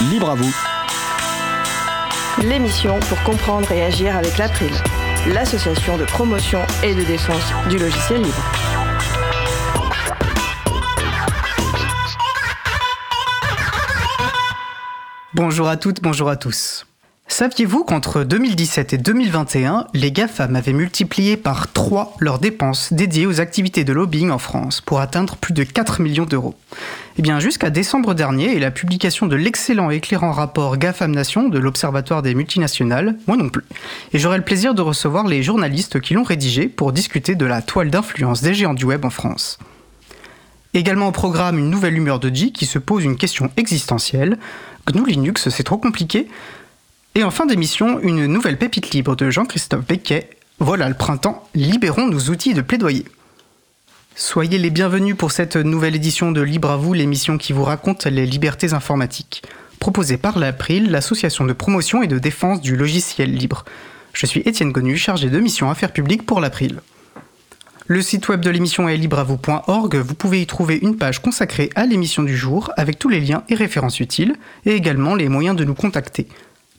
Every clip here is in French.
Libre à vous. L'émission pour comprendre et agir avec l'April, l'association de promotion et de défense du logiciel libre. Bonjour à toutes, bonjour à tous. Saviez-vous qu'entre 2017 et 2021, les GAFAM avaient multiplié par 3 leurs dépenses dédiées aux activités de lobbying en France pour atteindre plus de 4 millions d'euros? Eh bien, jusqu'à décembre dernier et la publication de l'excellent et éclairant rapport GAFAM Nation de l'Observatoire des multinationales, moi non plus. Et j'aurai le plaisir de recevoir les journalistes qui l'ont rédigé pour discuter de la toile d'influence des géants du web en France. Également au programme une nouvelle humeur de G qui se pose une question existentielle. GNU Linux, c'est trop compliqué et en fin d'émission, une nouvelle pépite libre de Jean-Christophe Becquet. Voilà le printemps, libérons nos outils de plaidoyer. Soyez les bienvenus pour cette nouvelle édition de Libre à vous, l'émission qui vous raconte les libertés informatiques. Proposée par l'April, l'association de promotion et de défense du logiciel libre. Je suis Étienne Gonu, chargé de mission affaires publiques pour l'April. Le site web de l'émission est libreavou.org. Vous pouvez y trouver une page consacrée à l'émission du jour avec tous les liens et références utiles et également les moyens de nous contacter.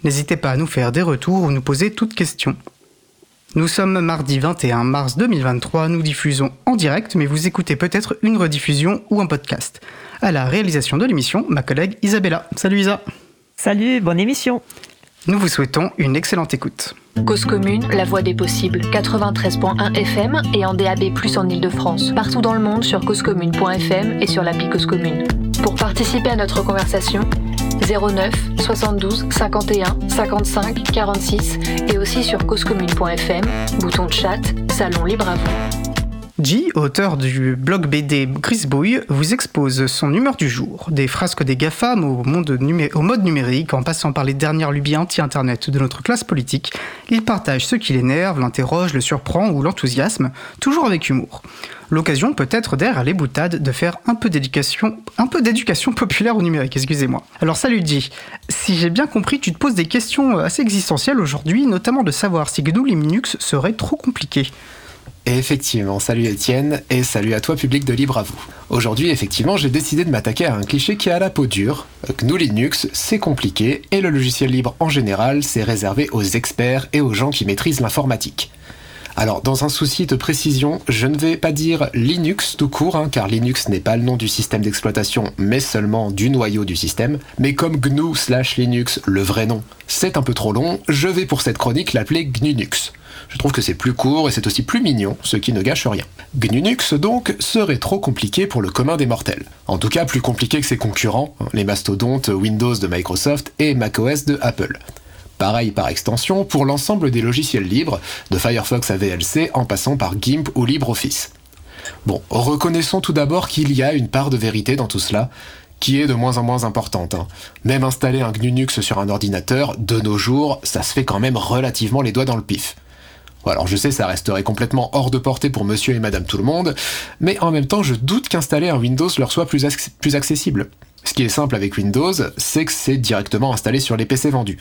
N'hésitez pas à nous faire des retours ou nous poser toutes questions. Nous sommes mardi 21 mars 2023, nous diffusons en direct, mais vous écoutez peut-être une rediffusion ou un podcast. À la réalisation de l'émission, ma collègue Isabella. Salut Isa. Salut, bonne émission. Nous vous souhaitons une excellente écoute. Cause commune, la voix des possibles, 93.1 FM et en DAB+, en Ile-de-France. Partout dans le monde sur causecommune.fm et sur l'appli Cause Commune. Pour participer à notre conversation, 09 72 51 55 46 et aussi sur causecommune.fm, bouton de chat, salon libre à vous. G, auteur du blog BD Grisbouille, vous expose son humeur du jour, des frasques des GAFAM au, monde au mode numérique en passant par les dernières lubies anti-internet de notre classe politique. Il partage ce qui l'énerve, l'interroge, le surprend ou l'enthousiasme, toujours avec humour. L'occasion peut-être derrière les boutades de faire un peu d'éducation, un peu d'éducation populaire au numérique, excusez-moi. Alors salut G, si j'ai bien compris, tu te poses des questions assez existentielles aujourd'hui, notamment de savoir si GNU Linux serait trop compliqué. effectivement, salut Étienne et salut à toi public de Libre à vous. Aujourd'hui, effectivement, j'ai décidé de m'attaquer à un cliché qui a la peau dure. GNU Linux, c'est compliqué et le logiciel libre en général, c'est réservé aux experts et aux gens qui maîtrisent l'informatique. Alors, dans un souci de précision, je ne vais pas dire Linux tout court, hein, car Linux n'est pas le nom du système d'exploitation, mais seulement du noyau du système. Mais comme GNU slash Linux, le vrai nom, c'est un peu trop long, je vais pour cette chronique l'appeler GNUNUX. Je trouve que c'est plus court et c'est aussi plus mignon, ce qui ne gâche rien. GNUNUX donc serait trop compliqué pour le commun des mortels. En tout cas plus compliqué que ses concurrents, les mastodontes Windows de Microsoft et macOS de Apple. Pareil par extension pour l'ensemble des logiciels libres, de Firefox à VLC en passant par GIMP ou LibreOffice. Bon, reconnaissons tout d'abord qu'il y a une part de vérité dans tout cela, qui est de moins en moins importante. Hein. Même installer un GNUNUX sur un ordinateur, de nos jours, ça se fait quand même relativement les doigts dans le pif. alors je sais, ça resterait complètement hors de portée pour monsieur et madame tout le monde, mais en même temps, je doute qu'installer un Windows leur soit plus, plus accessible. Ce qui est simple avec Windows, c'est que c'est directement installé sur les PC vendus.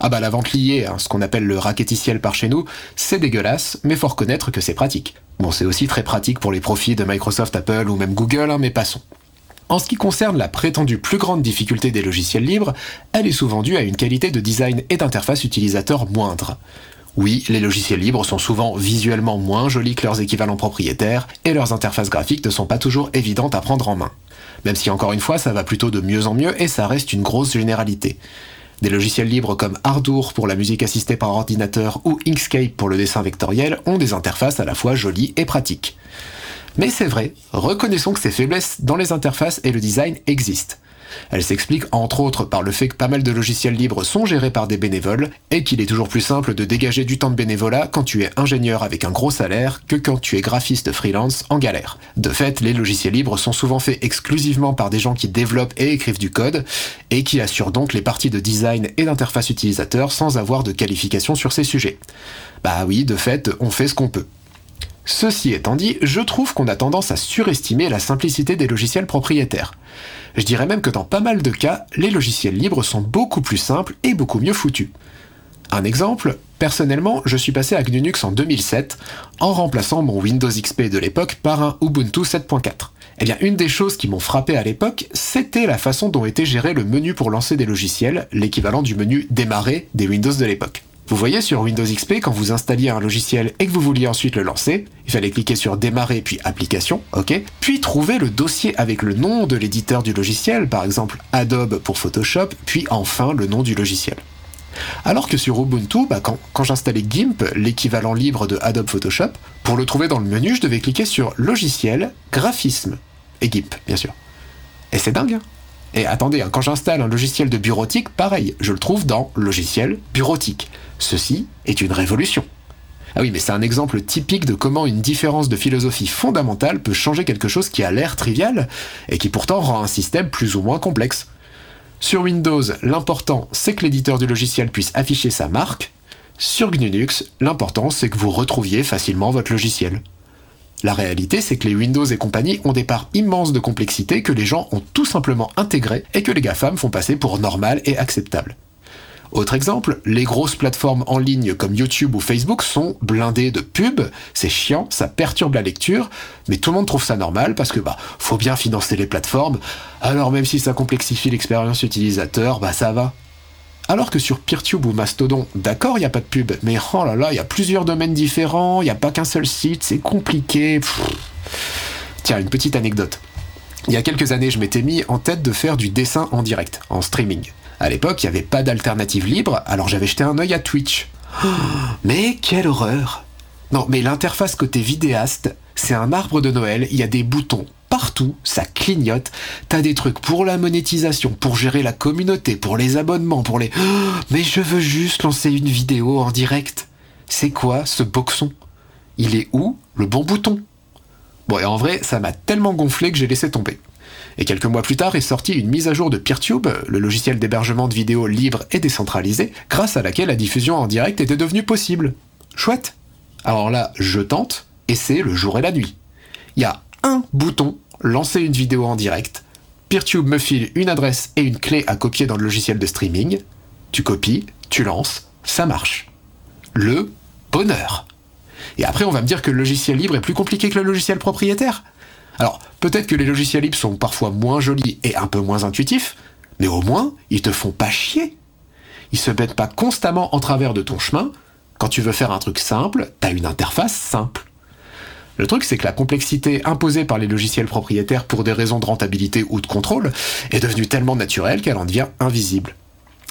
Ah bah la vente liée, ce qu'on appelle le raqueticiel par chez nous, c'est dégueulasse, mais faut reconnaître que c'est pratique. Bon, c'est aussi très pratique pour les profits de Microsoft, Apple ou même Google, hein, mais passons. En ce qui concerne la prétendue plus grande difficulté des logiciels libres, elle est souvent due à une qualité de design et d'interface utilisateur moindre. Oui, les logiciels libres sont souvent visuellement moins jolis que leurs équivalents propriétaires, et leurs interfaces graphiques ne sont pas toujours évidentes à prendre en main. Même si encore une fois ça va plutôt de mieux en mieux et ça reste une grosse généralité. Des logiciels libres comme Ardour pour la musique assistée par ordinateur ou Inkscape pour le dessin vectoriel ont des interfaces à la fois jolies et pratiques. Mais c'est vrai, reconnaissons que ces faiblesses dans les interfaces et le design existent. Elle s'explique entre autres par le fait que pas mal de logiciels libres sont gérés par des bénévoles et qu'il est toujours plus simple de dégager du temps de bénévolat quand tu es ingénieur avec un gros salaire que quand tu es graphiste freelance en galère. De fait, les logiciels libres sont souvent faits exclusivement par des gens qui développent et écrivent du code et qui assurent donc les parties de design et d'interface utilisateur sans avoir de qualification sur ces sujets. Bah oui, de fait, on fait ce qu'on peut. Ceci étant dit, je trouve qu'on a tendance à surestimer la simplicité des logiciels propriétaires. Je dirais même que dans pas mal de cas, les logiciels libres sont beaucoup plus simples et beaucoup mieux foutus. Un exemple, personnellement, je suis passé à GNUNUX en 2007 en remplaçant mon Windows XP de l'époque par un Ubuntu 7.4. Eh bien, une des choses qui m'ont frappé à l'époque, c'était la façon dont était géré le menu pour lancer des logiciels, l'équivalent du menu démarrer des Windows de l'époque. Vous voyez sur Windows XP, quand vous installiez un logiciel et que vous vouliez ensuite le lancer, il fallait cliquer sur démarrer puis application, ok, puis trouver le dossier avec le nom de l'éditeur du logiciel, par exemple Adobe pour Photoshop, puis enfin le nom du logiciel. Alors que sur Ubuntu, bah, quand, j'installais GIMP, l'équivalent libre de Adobe Photoshop, pour le trouver dans le menu, je devais cliquer sur logiciel, graphisme, et GIMP, bien sûr. Et c'est dingue, hein et attendez, hein, quand j'installe un logiciel de bureautique, pareil, je le trouve dans logiciel bureautique. Ceci est une révolution. Ah oui, mais c'est un exemple typique de comment une différence de philosophie fondamentale peut changer quelque chose qui a l'air trivial et qui pourtant rend un système plus ou moins complexe. Sur Windows, l'important c'est que l'éditeur du logiciel puisse afficher sa marque. Sur GNU/Linux, l'important c'est que vous retrouviez facilement votre logiciel. La réalité, c'est que les Windows et compagnie ont des parts immenses de complexité que les gens ont tout simplement intégrées et que les GAFAM font passer pour normal et acceptable. Autre exemple, les grosses plateformes en ligne comme YouTube ou Facebook sont blindées de pubs, c'est chiant, ça perturbe la lecture, mais tout le monde trouve ça normal parce que bah faut bien financer les plateformes, alors même si ça complexifie l'expérience utilisateur, bah ça va. Alors que sur Peertube ou Mastodon, d'accord, il n'y a pas de pub, mais oh là là, il y a plusieurs domaines différents, il n'y a pas qu'un seul site, c'est compliqué. Tiens, une petite anecdote. Il y a quelques années, je m'étais mis en tête de faire du dessin en direct, en streaming. À l'époque, il n'y avait pas d'alternative libre, alors j'avais jeté un œil à Twitch. mais quelle horreur Non, mais l'interface côté vidéaste, c'est un arbre de Noël, il y a des boutons, partout, ça clignote. T'as des trucs pour la monétisation, pour gérer la communauté, pour les abonnements, pour les... mais je veux juste lancer une vidéo en direct. C'est quoi ce boxon? Il est où le bon bouton? Bon, et en vrai, ça m'a tellement gonflé que j'ai laissé tomber. Et quelques mois plus tard est sortie une mise à jour de PeerTube, le logiciel d'hébergement de vidéos libre et décentralisé, grâce à laquelle la diffusion en direct était devenue possible. Chouette Alors là, je tente, et c'est le jour et la nuit. Il y a un bouton, lancer une vidéo en direct. PeerTube me file une adresse et une clé à copier dans le logiciel de streaming. Tu copies, tu lances, ça marche. Le bonheur. Et après, on va me dire que le logiciel libre est plus compliqué que le logiciel propriétaire. Alors, peut-être que les logiciels libres sont parfois moins jolis et un peu moins intuitifs, mais au moins, ils te font pas chier. Ils se mettent pas constamment en travers de ton chemin. Quand tu veux faire un truc simple, t'as une interface simple. Le truc, c'est que la complexité imposée par les logiciels propriétaires pour des raisons de rentabilité ou de contrôle est devenue tellement naturelle qu'elle en devient invisible.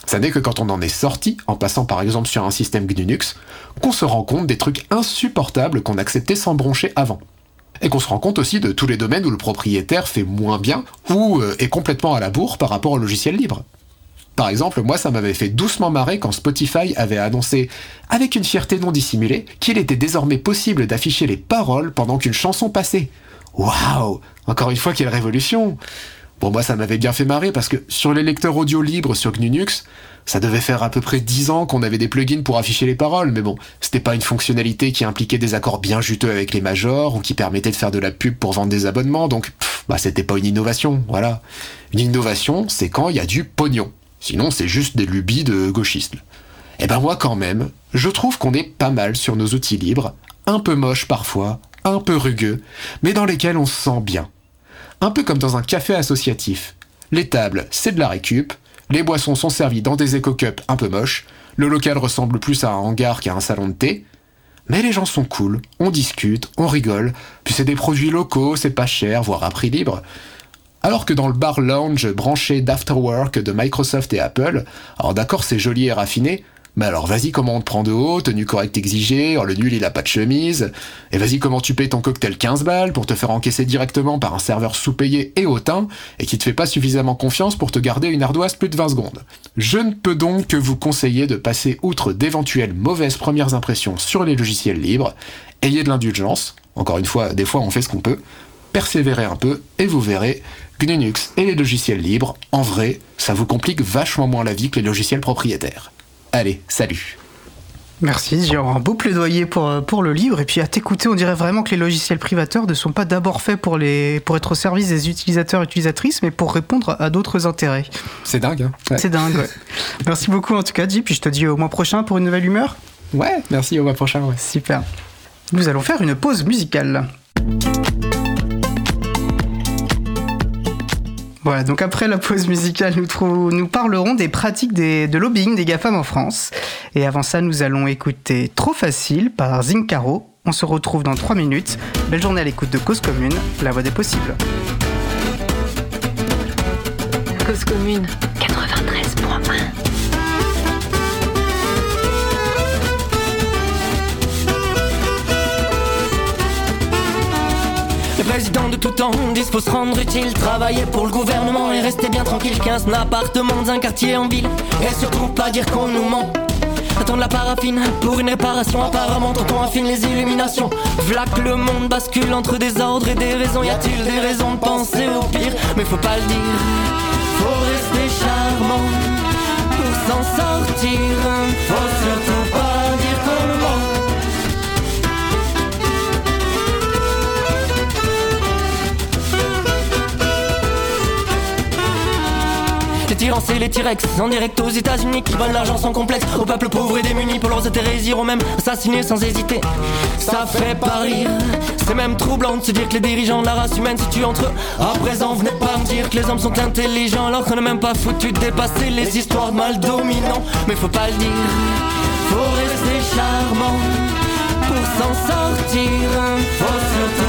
Ça n'est que quand on en est sorti, en passant par exemple sur un système GNU/Linux, qu'on se rend compte des trucs insupportables qu'on acceptait sans broncher avant. Et qu'on se rend compte aussi de tous les domaines où le propriétaire fait moins bien ou euh, est complètement à la bourre par rapport au logiciel libre. Par exemple, moi, ça m'avait fait doucement marrer quand Spotify avait annoncé, avec une fierté non dissimulée, qu'il était désormais possible d'afficher les paroles pendant qu'une chanson passait. Waouh Encore une fois, quelle révolution Bon, moi, ça m'avait bien fait marrer parce que sur les lecteurs audio libres sur GNU/Linux, ça devait faire à peu près 10 ans qu'on avait des plugins pour afficher les paroles, mais bon, c'était pas une fonctionnalité qui impliquait des accords bien juteux avec les majors ou qui permettait de faire de la pub pour vendre des abonnements, donc bah c'était pas une innovation, voilà. Une innovation, c'est quand il y a du pognon. Sinon, c'est juste des lubies de gauchistes. Eh ben moi quand même, je trouve qu'on est pas mal sur nos outils libres, un peu moches parfois, un peu rugueux, mais dans lesquels on se sent bien. Un peu comme dans un café associatif. Les tables, c'est de la récup, les boissons sont servies dans des éco-cups un peu moches, le local ressemble plus à un hangar qu'à un salon de thé, mais les gens sont cool, on discute, on rigole, puis c'est des produits locaux, c'est pas cher, voire à prix libre. Alors que dans le bar lounge branché d'Afterwork de Microsoft et Apple, alors d'accord c'est joli et raffiné, mais alors vas-y comment on te prend de haut, tenue correcte exigée, oh, le nul il a pas de chemise, et vas-y comment tu payes ton cocktail 15 balles pour te faire encaisser directement par un serveur sous-payé et hautain, et qui te fait pas suffisamment confiance pour te garder une ardoise plus de 20 secondes. Je ne peux donc que vous conseiller de passer outre d'éventuelles mauvaises premières impressions sur les logiciels libres, ayez de l'indulgence, encore une fois, des fois on fait ce qu'on peut, persévérez un peu et vous verrez, GNU/Linux et les logiciels libres, en vrai, ça vous complique vachement moins la vie que les logiciels propriétaires. Allez, salut Merci, j'ai un beau plaidoyer pour, euh, pour le livre. Et puis à t'écouter, on dirait vraiment que les logiciels privateurs ne sont pas d'abord faits pour, les, pour être au service des utilisateurs et utilisatrices, mais pour répondre à d'autres intérêts. C'est dingue, hein ouais. C'est dingue, ouais. Merci beaucoup en tout cas, J. Puis je te dis au mois prochain pour une nouvelle humeur. Ouais, merci, au mois prochain. Ouais. Super. Nous allons faire une pause musicale. Voilà, donc après la pause musicale, nous, parlerons des pratiques de lobbying des GAFAM en France. Et avant ça, nous allons écouter Trop Facile par Zincaro. On se retrouve dans 3 minutes. Belle journée à l'écoute de Cause Commune, la voix des possibles. Cause Commune 93.1 président de tout temps disent faut se rendre utile Travailler pour le gouvernement et rester bien tranquille. 15 appartements dans un quartier en ville. Et surtout pas dire qu'on nous ment. Attendre la paraffine pour une réparation. Apparemment quand on affine les illuminations. Que le monde bascule entre des ordres et des raisons. Y a-t-il des raisons de penser au pire? Mais faut pas le dire. Faut rester charmant Pour s'en sortir. Faut C'est les T-Rex. En direct aux États-Unis qui volent l'argent sans complexe. Au peuple pauvre et démuni pour leurs intérêts iront même. Assassiner sans hésiter. Ça fait pas rire. C'est même troublant de se dire que les dirigeants de la race humaine se tuent entre eux. À présent venez pas me dire que les hommes sont intelligents. Alors qu'on n'est même pas foutu de dépasser les histoires mal dominants. Mais faut pas le dire. Faut rester charmant Pour s'en sortir. Faut surtout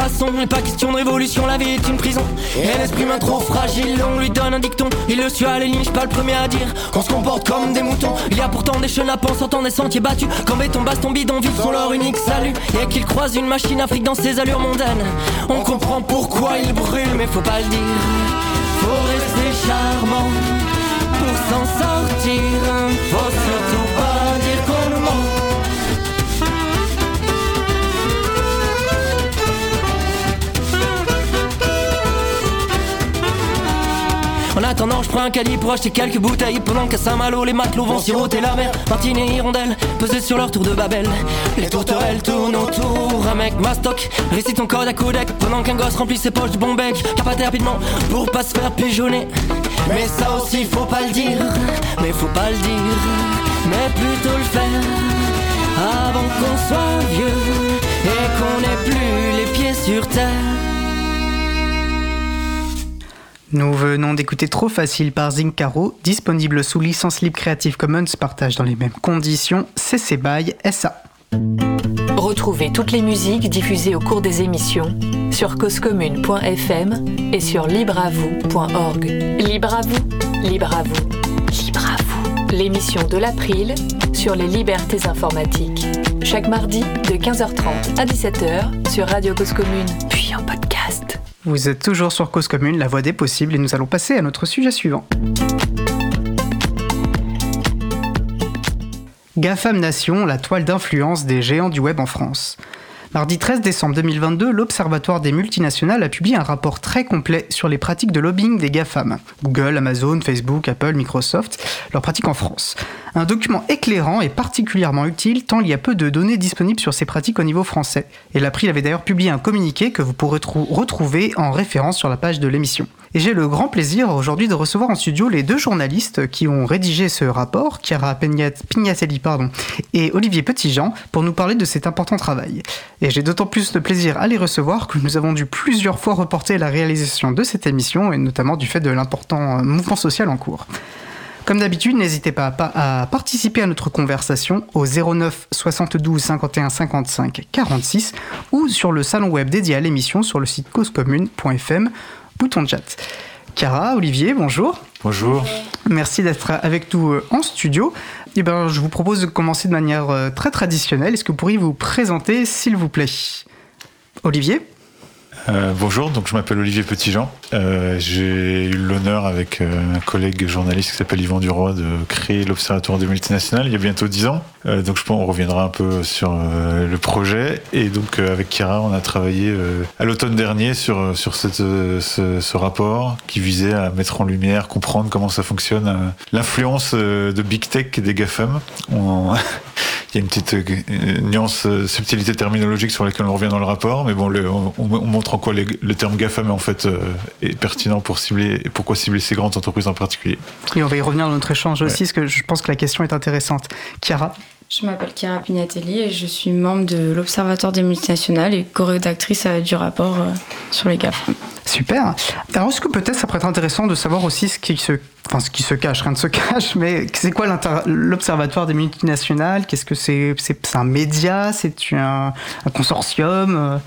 façon, n'est pas question de révolution, la vie est une prison. Et l'esprit humain trop fragile, on lui donne un dicton. Il le suit à la ligne, pas le premier à dire qu'on se comporte comme des moutons. Il y a pourtant des chenapans sortant des sentiers battus. Quand béton, baston, bidonville sont leur unique salut. Et qu'ils croisent une machine afrique dans ses allures mondaines. On comprend pourquoi il brûle, mais faut pas le dire. Faut rester charmant pour s'en sortir. Faut surtout En attendant, je prends un caddie pour acheter quelques bouteilles. Pendant qu'à Saint-Malo, les matelots vont siroter la mer. Martine et Hirondelle, pesés sur leur tour de Babel. Les tourterelles tournent autour. Un mec mastoc, récite ton code à codec. Pendant qu'un gosse remplit ses poches de bon bec. Rapidement pour pas se faire pigeonner. Mais ça aussi, faut pas le dire. Mais faut pas le dire. Mais plutôt le faire. Avant qu'on soit vieux. Et qu'on ait plus les pieds sur terre. Nous venons d'écouter Trop Facile par Zincaro, disponible sous licence libre Creative Commons, partage dans les mêmes conditions, CC BY SA. Retrouvez toutes les musiques diffusées au cours des émissions sur causecommune.fm et sur libreavoue.org. Libre à vous, libre à vous, libre à vous. L'émission de l'April sur les libertés informatiques. Chaque mardi de 15h30 à 17h sur Radio Cause Commune, puis en podcast. Vous êtes toujours sur Cause Commune, la voix des possibles, et nous allons passer à notre sujet suivant. GAFAM Nation, la toile d'influence des géants du web en France. Mardi 13 décembre 2022, l'Observatoire des multinationales a publié un rapport très complet sur les pratiques de lobbying des GAFAM. Google, Amazon, Facebook, Apple, Microsoft, leurs pratiques en France. Un document éclairant et particulièrement utile tant il y a peu de données disponibles sur ces pratiques au niveau français. Et l'April avait d'ailleurs publié un communiqué que vous pourrez retrouver en référence sur la page de l'émission. Et j'ai le grand plaisir aujourd'hui de recevoir en studio les deux journalistes qui ont rédigé ce rapport, Chiara Pignatelli pardon, et Olivier Petitjean, pour nous parler de cet important travail. Et j'ai d'autant plus de plaisir à les recevoir que nous avons dû plusieurs fois reporter la réalisation de cette émission, et notamment du fait de l'important euh, mouvement social en cours. Comme d'habitude, n'hésitez pas à, participer à notre conversation au 09 72 51 55 46 ou sur le salon web dédié à l'émission sur le site causecommune.fm bouton de chat. Cara, Olivier, bonjour. Bonjour. Merci d'être avec nous euh, en studio. Eh ben, je vous propose de commencer de manière euh, très traditionnelle. Est-ce que vous pourriez vous présenter, s'il vous plaît? Olivier? Euh, bonjour, donc je m'appelle Olivier Petitjean. Euh, j'ai eu l'honneur avec euh, un collègue journaliste qui s'appelle Yvan Duroy de créer l'Observatoire des multinationales il y a bientôt dix ans. Euh, donc je pense qu'on reviendra un peu sur le projet. Et donc avec Kira, on a travaillé à l'automne dernier sur, sur cette, ce, rapport qui visait à mettre en lumière, comprendre comment ça fonctionne, l'influence de Big Tech et des GAFAM. Il y a une petite nuance, subtilité terminologique sur laquelle on revient dans le rapport, mais bon, on, montre en quoi les, le terme GAFAM en fait euh, est pertinent pour cibler, et pourquoi cibler ces grandes entreprises en particulier. Et on va y revenir dans notre échange ouais. aussi, parce que je pense que la question est intéressante. Chiara je m'appelle Chiara Pignatelli et je suis membre de l'Observatoire des multinationales et co-rédactrice du rapport sur les GAFAM. Super. Alors, est-ce que peut-être ça pourrait être intéressant de savoir aussi ce qui se, enfin, ce qui se cache, rien ne se cache, mais c'est quoi l'Observatoire des multinationales? Qu'est-ce que c'est? C'est un média? C'est un, un, consortium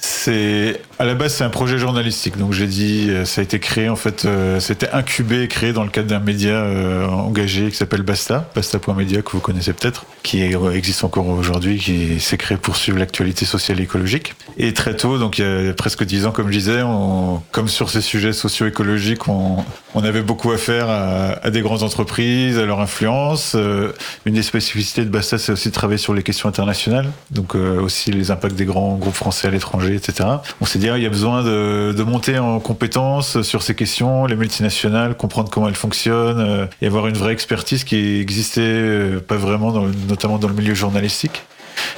c'est à la base c'est un projet journalistique. Donc j'ai dit ça a été créé en fait euh, c'était incubé et créé dans le cadre d'un média euh, engagé qui s'appelle Basta Basta.media que vous connaissez peut-être qui euh, existe encore aujourd'hui qui s'est créé pour suivre l'actualité sociale et écologique. Et très tôt donc il y a presque dix ans comme je disais on, comme sur ces sujets socio-écologiques on, on, avait beaucoup à faire à, à, des grandes entreprises à leur influence. Euh, une des spécificités de Basta c'est aussi de travailler sur les questions internationales donc euh, aussi les impacts des grands groupes français à l'étranger etc. On s'est dit, il y a besoin de, monter en compétences sur ces questions, les multinationales, comprendre comment elles fonctionnent euh, et avoir une vraie expertise qui existait euh, pas vraiment, notamment dans le milieu journalistique.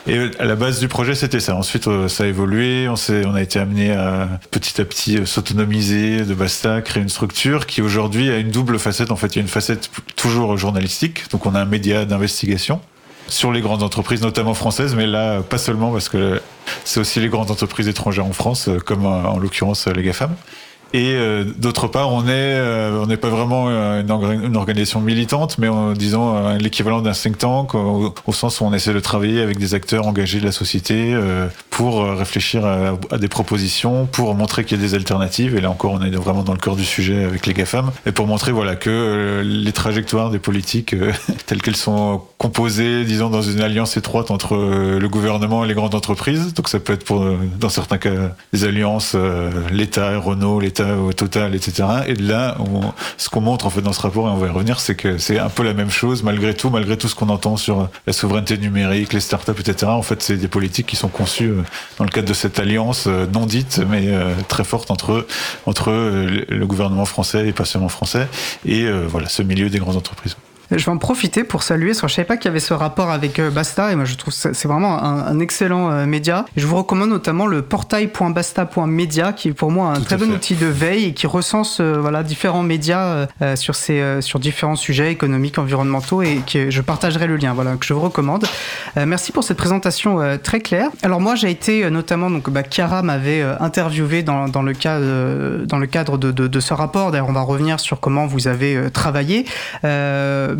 Et à la base du projet, c'était ça. Ensuite, euh, ça a évolué. On, on a été amené à petit à petit s'autonomiser de Basta, créer une structure qui aujourd'hui a une double facette. En fait, il y a une facette toujours journalistique. Donc, on a un média d'investigation sur les grandes entreprises, notamment françaises, mais là, pas seulement, parce que c'est aussi les grandes entreprises étrangères en France, comme en l'occurrence les GAFAM. Et euh, d'autre part, on est, euh, on n'est pas vraiment une, organisation militante, mais en disant euh, l'équivalent d'un think tank, au, sens où on essaie de travailler avec des acteurs engagés de la société euh, pour réfléchir à, à, des propositions, pour montrer qu'il y a des alternatives. Et là encore, on est vraiment dans le cœur du sujet avec les GAFAM, et pour montrer voilà que les trajectoires des politiques telles qu'elles sont composées, disons dans une alliance étroite entre le gouvernement et les grandes entreprises. Donc ça peut être pour, dans certains cas, des alliances l'État, Renault, l'État au total, etc. Et là, on, ce qu'on montre en fait dans ce rapport, et on va y revenir, c'est que c'est un peu la même chose malgré tout, malgré tout ce qu'on entend sur la souveraineté numérique, les startups, etc. En fait, c'est des politiques qui sont conçues dans le cadre de cette alliance non dite, mais très forte entre entre le gouvernement français et pas seulement français, et voilà ce milieu des grandes entreprises. Je vais en profiter pour saluer, parce que je savais pas qu'il y avait ce rapport avec Basta, et moi je trouve que c'est vraiment un, un excellent euh, média. Et je vous recommande notamment le portail.basta.media, qui est pour moi un Tout très bon fait. outil de veille et qui recense euh, voilà, différents médias euh, sur, ces, sur différents sujets économiques, environnementaux, et que je partagerai le lien, voilà, que je vous recommande. merci pour cette présentation très claire. Alors moi j'ai été notamment, donc bah, Chiara m'avait interviewé dans, dans, le cas, dans le cadre de, de, de ce rapport, d'ailleurs on va revenir sur comment vous avez travaillé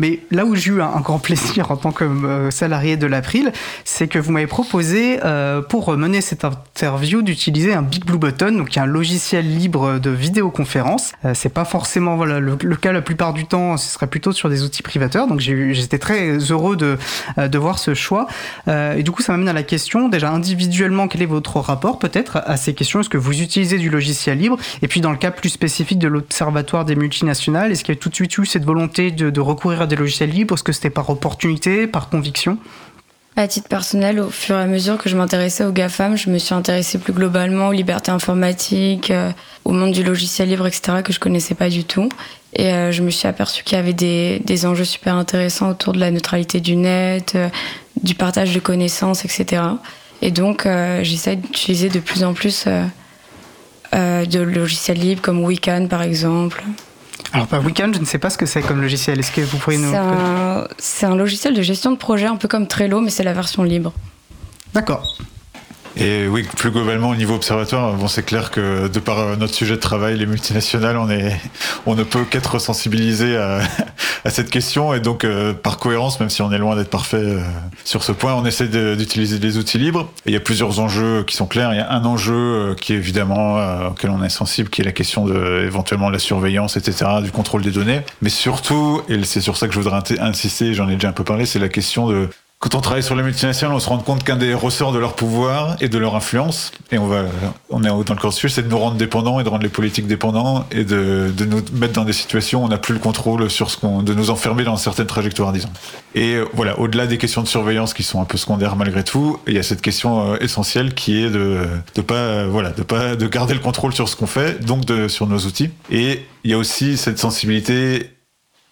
mais là où j'ai eu un, grand plaisir en tant que euh, salarié de l'April, c'est que vous m'avez proposé euh, pour mener cette interview d'utiliser un Big Blue Button, donc un logiciel libre de vidéoconférence. Euh, c'est pas forcément voilà le, cas la plupart du temps, ce serait plutôt sur des outils privateurs. Donc j'étais très heureux de de voir ce choix. et du coup, ça m'amène à la question déjà individuellement, quel est votre rapport peut-être à ces questions? Est-ce que vous utilisez du logiciel libre? Et puis dans le cas plus spécifique de l'Observatoire des multinationales, est-ce qu'il y a tout de suite eu cette volonté de, de recourir à des logiciels libres Est-ce que c'était par opportunité, par conviction à titre personnel, au fur et à mesure que je m'intéressais aux GAFAM, je me suis intéressée plus globalement aux libertés informatiques, euh, au monde du logiciel libre, etc., que je connaissais pas du tout. Et euh, je me suis aperçue qu'il y avait des, enjeux super intéressants autour de la neutralité du net, euh, du partage de connaissances, etc. Et donc, j'essaie d'utiliser de plus en plus de logiciels libres comme Wiccan, par exemple. Alors, par Weekend, je ne sais pas ce que c'est comme logiciel. Est-ce que vous pourriez nous. C'est un, un, logiciel de gestion de projet, un peu comme Trello, mais c'est la version libre. D'accord. Et oui, plus globalement au niveau observatoire, bon, c'est clair que de par notre sujet de travail, les multinationales, on, est, on ne peut qu'être sensibilisé à, à, cette question. Et donc, euh, par cohérence, même si on est loin d'être parfait euh, sur ce point, on essaie d'utiliser des outils libres. Il y a plusieurs enjeux qui sont clairs. Il y a un enjeu euh, qui est évidemment euh, auquel on est sensible, qui est la question de éventuellement de la surveillance, etc., du contrôle des données. Mais surtout, et c'est sur ça que je voudrais insister, j'en ai déjà un peu parlé, c'est la question de quand on travaille sur les multinationales, on se rend compte qu'un des ressorts de leur pouvoir et de leur influence, et on va, on est dans le cursus, c'est de nous rendre dépendants et de rendre les politiques dépendants et de, de nous mettre dans des situations où on n'a plus le contrôle sur ce qu'on, de nous enfermer dans certaines trajectoires, disons. Et euh, voilà, au-delà des questions de surveillance qui sont un peu secondaires malgré tout, il y a cette question euh, essentielle qui est de, de pas, euh, voilà, de pas, de garder le contrôle sur ce qu'on fait, donc de, sur nos outils. Et il y a aussi cette sensibilité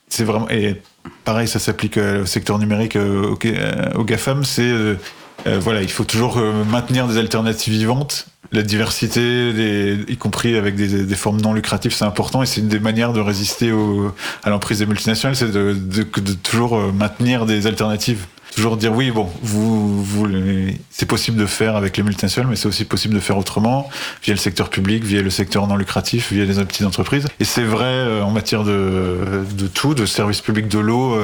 c'est vraiment et pareil ça s'applique euh, au secteur numérique euh, au, euh, GAFAM c'est voilà il faut toujours maintenir des alternatives vivantes. La diversité y compris avec des, formes non lucratives c'est important et c'est une des manières de résister à l'emprise des multinationales c'est de, toujours maintenir des alternatives toujours dire oui, bon, vous, vous c'est possible de faire avec les multinationales, mais c'est aussi possible de faire autrement, via le secteur public, via le secteur non lucratif, via les petites entreprises. Et c'est vrai euh, en matière de, de tout, de services publics de l'eau.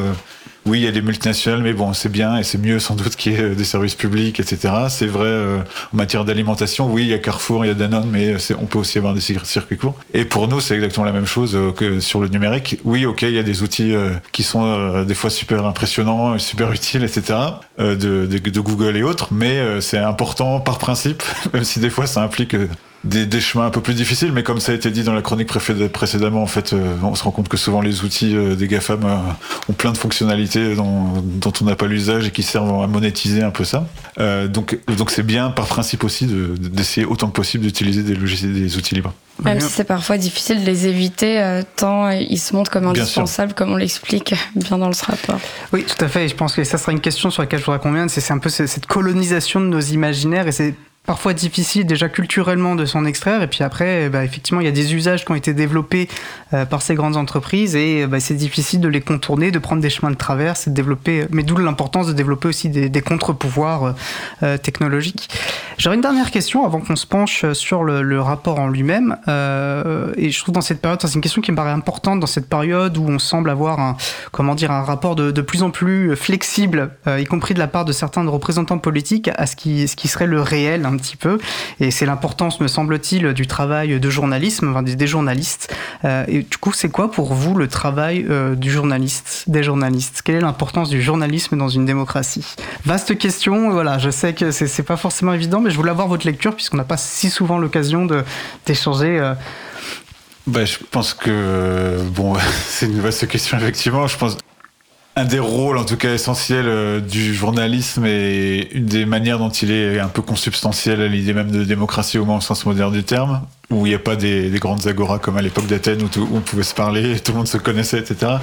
Euh, oui, il y a des multinationales, mais bon, c'est bien et c'est mieux sans doute qu'il y ait euh, des services publics, etc. C'est vrai euh, en matière d'alimentation. Oui, il y a Carrefour, il y a Danone, mais on peut aussi avoir des circuits courts. Et pour nous, c'est exactement la même chose euh, que sur le numérique. Oui, ok, il y a des outils qui sont des fois super impressionnants, super utiles, etc. De, de, de Google et autres, mais c'est important par principe, même si des fois ça implique des, des, chemins un peu plus difficiles, mais comme ça a été dit dans la chronique précédemment, en fait, euh, on se rend compte que souvent les outils euh, des GAFAM euh, ont plein de fonctionnalités dont, dont on n'a pas l'usage et qui servent à monétiser un peu ça. donc, donc c'est bien par principe aussi d'essayer autant que possible d'utiliser des logiciels, des outils libres. Même si c'est parfois difficile de les éviter, tant ils se montrent comme indispensables, comme on l'explique bien dans ce rapport. Oui, tout à fait. Et je pense que ça sera une question sur laquelle je voudrais qu'on vienne. C'est un peu cette colonisation de nos imaginaires et c'est parfois difficile déjà culturellement de s'en extraire. Et puis après bah, effectivement il y a des usages qui ont été développés euh, par ces grandes entreprises. Et bah, c'est difficile de les contourner de prendre des chemins de traverse et de développer mais d'où l'importance de développer aussi des, des contre-pouvoirs euh, euh technologiques j'aurais une dernière question avant qu'on se penche sur le, le rapport en lui-même euh, et je trouve dans cette période c'est une question qui me paraît importante dans cette période où on semble avoir un comment dire un rapport de, de plus en plus flexible euh, y compris de la part de certains représentants politiques à ce qui, ce qui serait le réel un petit peu. Et c'est l'importance, me semble-t-il, du travail de journalisme, enfin, des, journalistes. Euh, et du coup, c'est quoi pour vous le travail euh, du journaliste, des journalistes? Quelle est l'importance du journalisme dans une démocratie? Vaste question. Voilà, je sais que c'est pas forcément évident, mais je voulais avoir votre lecture puisqu'on n'a pas si souvent l'occasion d'échanger. Euh, bah, je pense que bon, c'est une vaste question effectivement. Je pense un des rôles, en tout cas essentiels, euh, du journalisme et une des manières dont il est un peu consubstantiel à l'idée même de démocratie au moins au sens moderne du terme, où il n'y a pas des, des, grandes agoras comme à l'époque d'Athènes où, où, on pouvait se parler, tout le monde se connaissait, etc.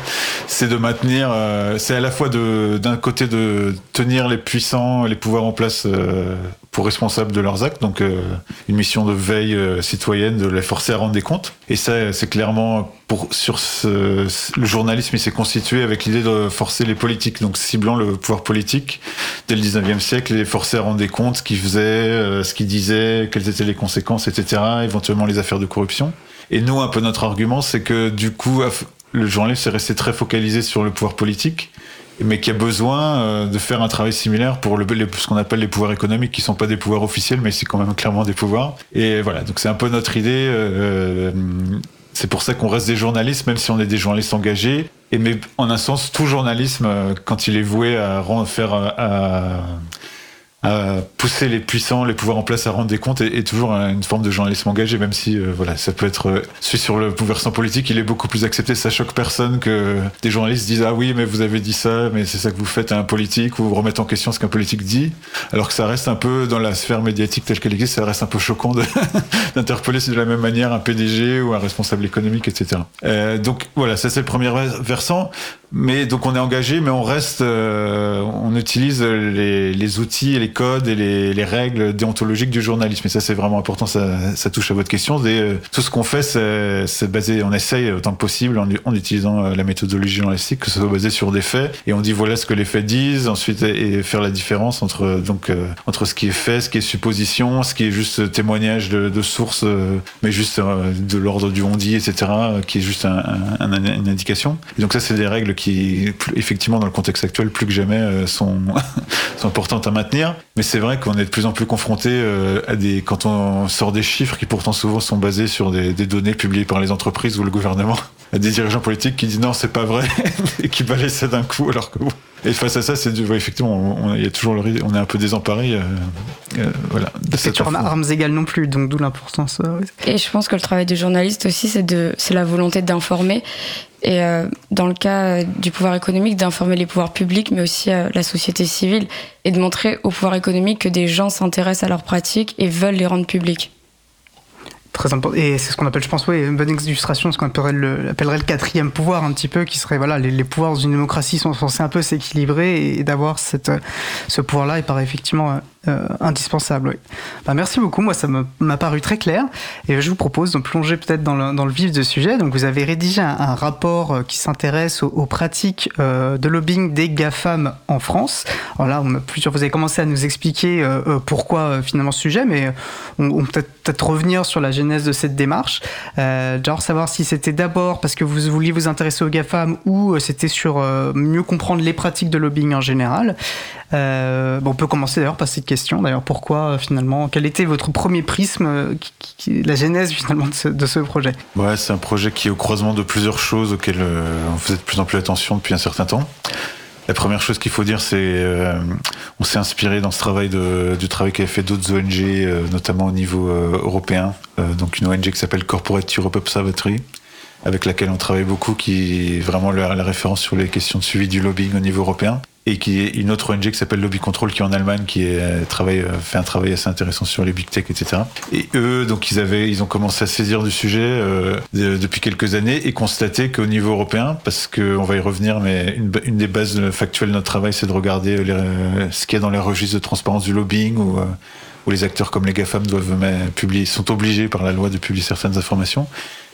C'est de maintenir, euh, c'est à la fois d'un côté de tenir les puissants, les pouvoirs en place euh, pour responsables de leurs actes, donc euh, une mission de veille euh, citoyenne, de les forcer à rendre des comptes. Et ça, c'est clairement pour sur ce, le journalisme, il s'est constitué avec l'idée de forcer les politiques, donc ciblant le pouvoir politique dès le 19e siècle, les forcer à rendre des comptes, ce qu'ils faisaient, euh, ce qu'ils disaient, quelles étaient les conséquences, etc. Éventuellement les affaires de corruption. Et nous, un peu notre argument, c'est que du coup, le journalisme est resté très focalisé sur le pouvoir politique mais qui a besoin euh, de faire un travail similaire pour le, ce qu'on appelle les pouvoirs économiques, qui sont pas des pouvoirs officiels, mais c'est quand même clairement des pouvoirs. Et voilà, donc c'est un peu notre idée. Euh, c'est pour ça qu'on reste des journalistes, même si on est des journalistes engagés. Et mais en un sens, tout journalisme, euh, quand il est voué à faire à, à pousser les puissants, les pouvoirs en place à rendre des comptes et, toujours une forme de journalisme engagé, même si euh, voilà, ça peut être euh, sur le versant politique, il est beaucoup plus accepté. Ça choque personne que des journalistes disent ah oui mais vous avez dit ça, mais c'est ça que vous faites à un politique ou vous remettez en question ce qu'un politique dit, alors que ça reste un peu dans la sphère médiatique telle qu'elle existe, ça reste un peu choquant d'interpeller de la même manière un PDG ou un responsable économique, etc. Euh, donc voilà, ça c'est le premier versant. Mais donc on est engagé, mais on reste, euh, on utilise les, les, outils les codes et les, les, règles déontologiques du journalisme. Et ça c'est vraiment important, ça, touche à votre question. Euh, tout ce qu'on fait, c'est basé, on essaye autant que possible en, utilisant euh, la méthodologie journalistique, que ce soit basé sur des faits. Et on dit voilà ce que les faits disent, ensuite et, faire la différence entre donc entre ce qui est fait, ce qui est supposition, ce qui est juste témoignage de, de sources, mais juste de l'ordre du on dit, etc., qui est juste un, un, une indication. Et donc ça c'est des règles qui, effectivement, dans le contexte actuel, plus que jamais, euh, sont, importantes à maintenir. Mais c'est vrai qu'on est de plus en plus confronté euh, à des, quand on sort des chiffres qui pourtant souvent sont basés sur des, données publiées par les entreprises ou le gouvernement, à des dirigeants politiques qui disent non, c'est pas vrai, et qui balayent ça d'un coup, alors que Et face à ça, c'est effectivement, il y a toujours le, on est un peu désemparé, voilà. C'est toujours armes égales non plus, donc d'où l'importance. Et je pense que le travail du journaliste aussi, c'est de, c'est la volonté d'informer. Et dans le cas du pouvoir économique, d'informer les pouvoirs publics, mais aussi la société civile, et de montrer au pouvoir économique que des gens s'intéressent à leurs pratiques et veulent les rendre publiques. Très important. Et c'est ce qu'on appelle, je pense, oui, une bonne illustration, ce qu'on appellerait le, appellerait le quatrième pouvoir, un petit peu, qui serait, voilà, les, pouvoirs dans une démocratie sont censés un peu s'équilibrer et, d'avoir cette, ce pouvoir-là, il paraît effectivement euh, indispensable. Oui. Bah, merci beaucoup, moi ça m'a paru très clair et je vous propose de plonger peut-être dans le, dans le, vif du sujet. Donc vous avez rédigé un, rapport euh, qui s'intéresse aux, pratiques euh, de lobbying des GAFAM en France. Alors là, vous avez commencé à nous expliquer pourquoi finalement ce sujet, mais on, peut peut-être revenir sur la genèse de cette démarche. genre savoir si c'était d'abord parce que vous vouliez vous intéresser aux GAFAM ou c'était sur mieux comprendre les pratiques de lobbying en général. on peut commencer d'ailleurs par cette D'ailleurs, pourquoi euh, finalement Quel était votre premier prisme, euh, la genèse finalement de ce, projet? Ouais, c'est un projet qui est au croisement de plusieurs choses auxquelles euh, on faisait de plus en plus attention depuis un certain temps. La première chose qu'il faut dire, c'est on s'est inspiré dans ce travail du travail qu'avaient fait d'autres ONG, notamment au niveau européen. donc une ONG qui s'appelle Corporate Europe Observatory, avec laquelle on travaille beaucoup, qui est vraiment la référence sur les questions de suivi du lobbying au niveau européen et qui est une autre ONG qui s'appelle Lobby Control qui est en Allemagne qui est, euh, travaille, euh, fait un travail assez intéressant sur les big tech etc et eux donc ils avaient ils ont commencé à saisir du sujet euh, depuis quelques années et constaté qu'au niveau européen parce qu'on va y revenir mais une, une, des bases factuelles de notre travail c'est de regarder les, ce qu'il y a dans les registres de transparence du lobbying ou où les acteurs comme les GAFAM doivent publier, sont obligés par la loi de publier certaines informations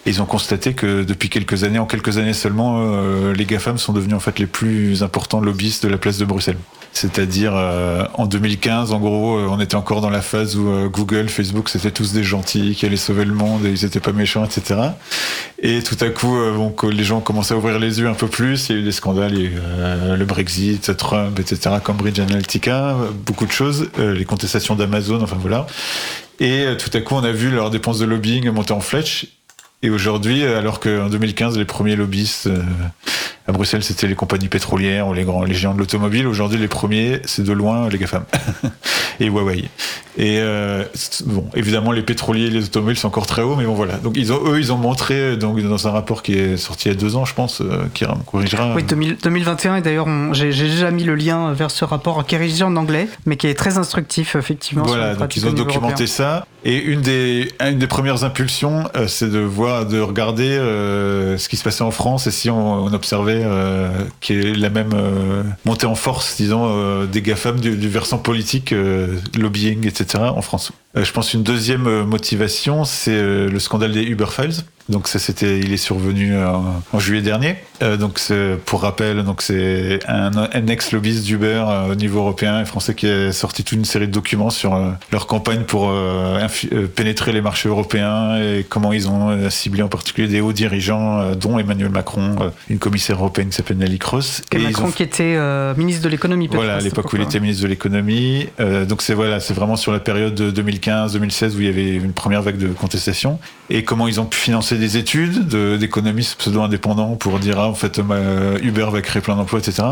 ils ont constaté que depuis quelques années, en quelques années seulement, euh, les GAFAM sont devenus en fait les plus importants lobbyistes de la place de Bruxelles. C'est-à-dire euh, en 2015, en gros, euh, on était encore dans la phase où Google, Facebook, c'était tous des gentils qui allaient sauver le monde et ils étaient pas méchants, etc. Et tout à coup, bon, les gens ont commencé à ouvrir les yeux un peu plus. Il y a eu des scandales, il y a eu, le Brexit, Trump, etc., Cambridge Analytica, beaucoup de choses, les contestations d'Amazon, enfin voilà. Et tout à coup, on a vu leurs dépenses de lobbying monter en flèche et aujourd'hui, alors qu'en 2015, les premiers lobbyistes euh, à Bruxelles, c'était les compagnies pétrolières ou les grands, les géants de l'automobile. Aujourd'hui, les premiers, c'est de loin les GAFAM et Huawei. Et euh, bon, évidemment, les pétroliers et les automobiles sont encore très hauts, mais bon voilà. Donc ils ont, eux, ils ont montré donc dans un rapport qui est sorti il y a deux ans, je pense, euh, qui corrigera. Oui, 2021. Et d'ailleurs, j'ai déjà mis le lien vers ce rapport qui est rédigé en anglais, mais qui est très instructif, effectivement. Voilà, donc ils ont documenté ça. Et une des, une des premières impulsions, euh, c'est de voir, de regarder euh, ce qui se passait en France et si on, on observait euh, qui est la même euh, montée en force, disons, des GAFAM du, du versant politique, lobbying, etc. en France. je pense une deuxième motivation, c'est le scandale des Uber Files donc ça, c'était, il est survenu en, juillet dernier. Euh, donc pour rappel, donc c'est un, un ex-lobbyiste d'Uber euh, au niveau européen et français qui a sorti toute une série de documents sur euh, leur campagne pour pénétrer les marchés européens et comment ils ont ciblé en particulier des hauts dirigeants, dont Emmanuel Macron, une commissaire européenne qui s'appelle Nelly Cross. Et, Macron qui était ministre de l'économie. Voilà, à l'époque où il était ministre de l'économie. donc c'est voilà, c'est vraiment sur la période de 2015-2016 où il y avait une première vague de contestation et comment ils ont pu financer des études d'économistes pseudo-indépendants pour dire ah, en fait Uber va créer plein d'emplois, etc.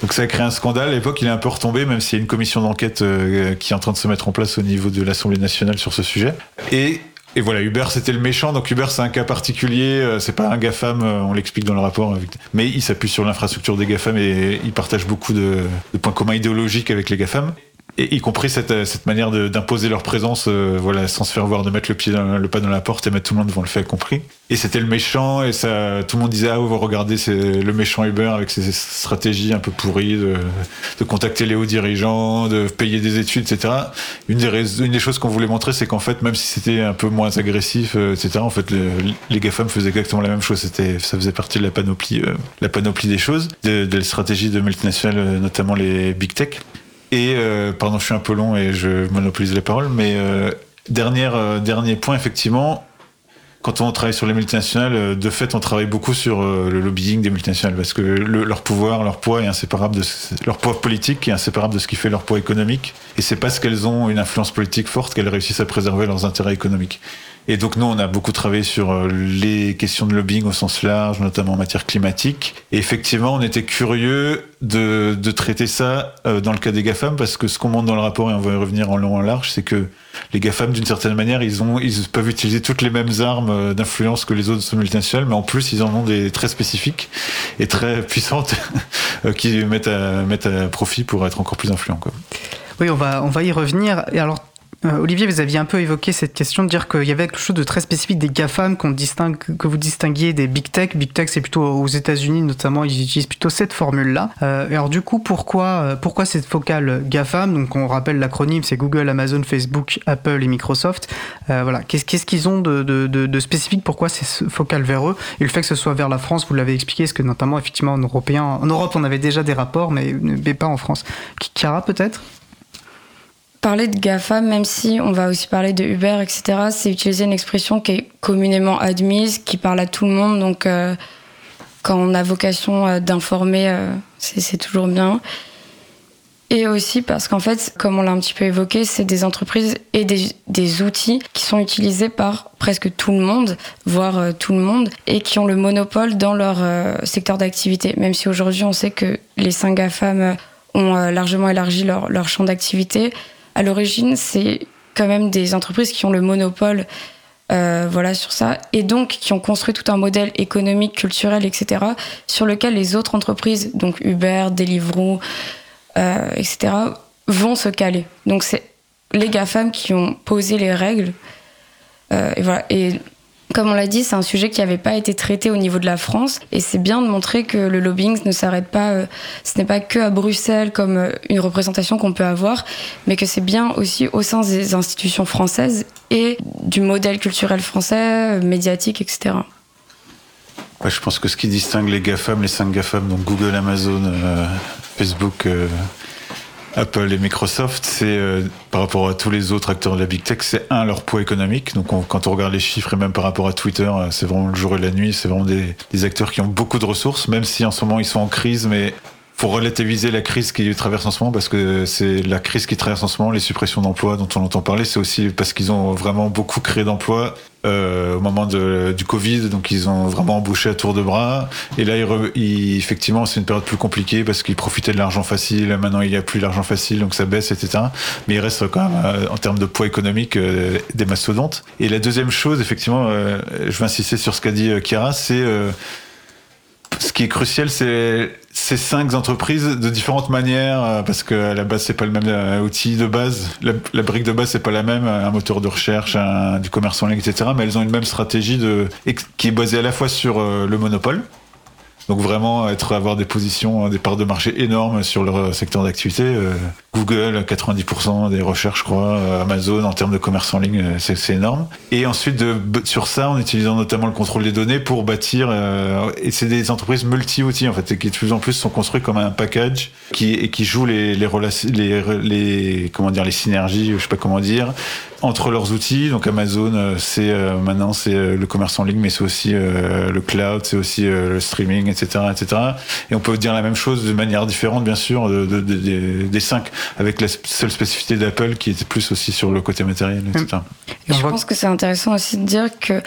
Donc ça a créé un scandale. À l'époque, il est un peu retombé, même s'il y a une commission d'enquête euh, qui est en train de se mettre en place au niveau de l'Assemblée nationale sur ce sujet. Et et voilà, Uber c'était le méchant, donc Uber c'est un cas particulier, euh, c'est pas un GAFAM, euh, on l'explique dans le rapport, mais il s'appuie sur l'infrastructure des GAFAM et il partage beaucoup de, de points communs idéologiques avec les GAFAM et y compris cette, euh, cette manière d'imposer leur présence, euh, voilà, sans se faire voir, de mettre le pied, dans, le pas dans la porte et mettre tout le monde devant le fait compris. Et c'était le méchant, et ça, tout le monde disait ah vous regardez c'est le méchant Uber avec ses stratégies un peu pourries de, de contacter les hauts dirigeants, de payer des études, etc. Une des, une des choses qu'on voulait montrer, c'est qu'en fait même si c'était un peu moins agressif, euh, etc. En fait les GAFAM faisaient exactement la même chose. C'était, ça faisait partie de la panoplie, la panoplie des choses, de, de la de multinationales, notamment les big tech. Et, euh, pardon, je suis un peu long et je monopolise les paroles, mais euh, euh, dernier point, effectivement, quand on travaille sur les multinationales, de fait, on travaille beaucoup sur le lobbying des multinationales parce que leur pouvoir, leur poids est inséparable de leur poids politique est inséparable de ce qui fait leur poids économique. Et c'est parce qu'elles ont une influence politique forte qu'elles réussissent à préserver leurs intérêts économiques. Et donc nous, on a beaucoup travaillé sur euh, les questions de lobbying au sens large, notamment en matière climatique. Et effectivement, on était curieux de, traiter ça euh, dans le cas des GAFAM, parce que ce qu'on montre dans le rapport, et on va y revenir en long et en large, c'est que les GAFAM, d'une certaine manière, ils, peuvent utiliser toutes les mêmes armes euh, d'influence que les autres multinationales, mais en plus, ils en ont des très spécifiques et très puissantes qui mettent à, mettent à profit pour être encore plus influents. Oui, on va, on va y revenir. Et alors, euh, Olivier, vous aviez un peu évoqué cette question de dire qu'il y avait quelque chose de très spécifique des GAFAM distingue, que vous distinguiez des Big Tech. Big Tech, c'est plutôt aux États-Unis notamment, ils utilisent plutôt cette formule-là. Euh, alors du coup, pourquoi, euh, pourquoi cette focale GAFAM? Donc on rappelle l'acronyme, c'est Google, Amazon, Facebook, Apple et Microsoft. voilà, qu'est-ce qu'ils ont de, de, spécifique? Pourquoi c'est focal vers eux? Et le fait que ce soit vers la France, vous l'avez expliqué, est-ce que notamment effectivement en en Europe, on avait déjà des rapports, mais, mais pas en France. Chiara peut-être? Parler de GAFA, même si on va aussi parler de Uber, etc., c'est utiliser une expression qui est communément admise, qui parle à tout le monde. Donc, euh, quand on a vocation euh, d'informer, euh, c'est toujours bien. Et aussi parce qu'en fait, comme on l'a un petit peu évoqué, c'est des entreprises et des, outils qui sont utilisés par presque tout le monde, voire tout le monde, et qui ont le monopole dans leur secteur d'activité. Même si aujourd'hui, on sait que les 5 GAFAM ont largement élargi leur champ d'activité, à l'origine, c'est quand même des entreprises qui ont le monopole euh, voilà sur ça et donc qui ont construit tout un modèle économique, culturel, etc. sur lequel les autres entreprises, donc Uber, Deliveroo, euh, etc. vont se caler. Donc c'est les GAFAM qui ont posé les règles. Euh, et voilà. Comme on l'a dit, c'est un sujet qui n'avait pas été traité au niveau de la France et c'est bien de montrer que le lobbying ne s'arrête pas, euh, ce n'est pas que à Bruxelles comme euh, une représentation qu'on peut avoir, mais que c'est bien aussi au sein des institutions françaises et du modèle culturel français, euh, médiatique, etc. je pense que ce qui distingue les GAFAM, les 5 GAFAM, donc Google, Amazon, Facebook, Apple et Microsoft, c'est euh, par rapport à tous les autres acteurs de la big tech, c'est un leur poids économique. Donc quand on regarde les chiffres et même par rapport à Twitter, euh, c'est vraiment le jour et la nuit. C'est vraiment des, des, acteurs qui ont beaucoup de ressources, même si en ce moment ils sont en crise, mais faut relativiser la crise qui traverse en ce moment parce que c'est la crise qui traverse en ce moment, les suppressions d'emplois dont on entend parler, c'est aussi parce qu'ils ont vraiment beaucoup créé d'emplois euh, au moment du Covid, donc ils ont vraiment embauché à tour de bras. Et là, ils, effectivement, c'est une période plus compliquée parce qu'ils profitaient de l'argent facile. Maintenant, il n'y a plus l'argent facile, donc ça baisse, etc. Mais il reste quand même, euh, en termes de poids économique, euh, des mastodontes. Et la deuxième chose, effectivement, euh, je vais insister sur ce qu'a dit Chiara, c'est ce qui est crucial, c'est ces cinq entreprises de différentes manières, euh, parce que à la base c'est pas le même euh, outil de base, la, brique de base c'est pas la même, un moteur de recherche, du commerce en ligne, etc. Mais elles ont une même stratégie de qui est basée à la fois sur euh, le monopole, donc vraiment être avoir des positions, des parts de marché énormes sur leur secteur d'activité. Euh, Google, 90% des recherches, je crois. Euh, Amazon, en termes de commerce en ligne, euh, c'est énorme. Et ensuite, de, sur ça, en utilisant notamment le contrôle des données pour bâtir. et c'est des entreprises multi-outils en fait, et qui de plus en plus sont construits comme un package qui et qui jouent les les, les, les comment dire les synergies, je sais pas comment dire, entre leurs outils. Donc Amazon, c'est maintenant c'est le commerce en ligne, mais c'est aussi le cloud, c'est aussi le streaming, etc., etc. Et on peut dire la même chose de manière différente, bien sûr, de, des cinq, avec la seule spécificité d'Apple qui était plus aussi sur le côté matériel, etc. je pense que c'est intéressant aussi de dire que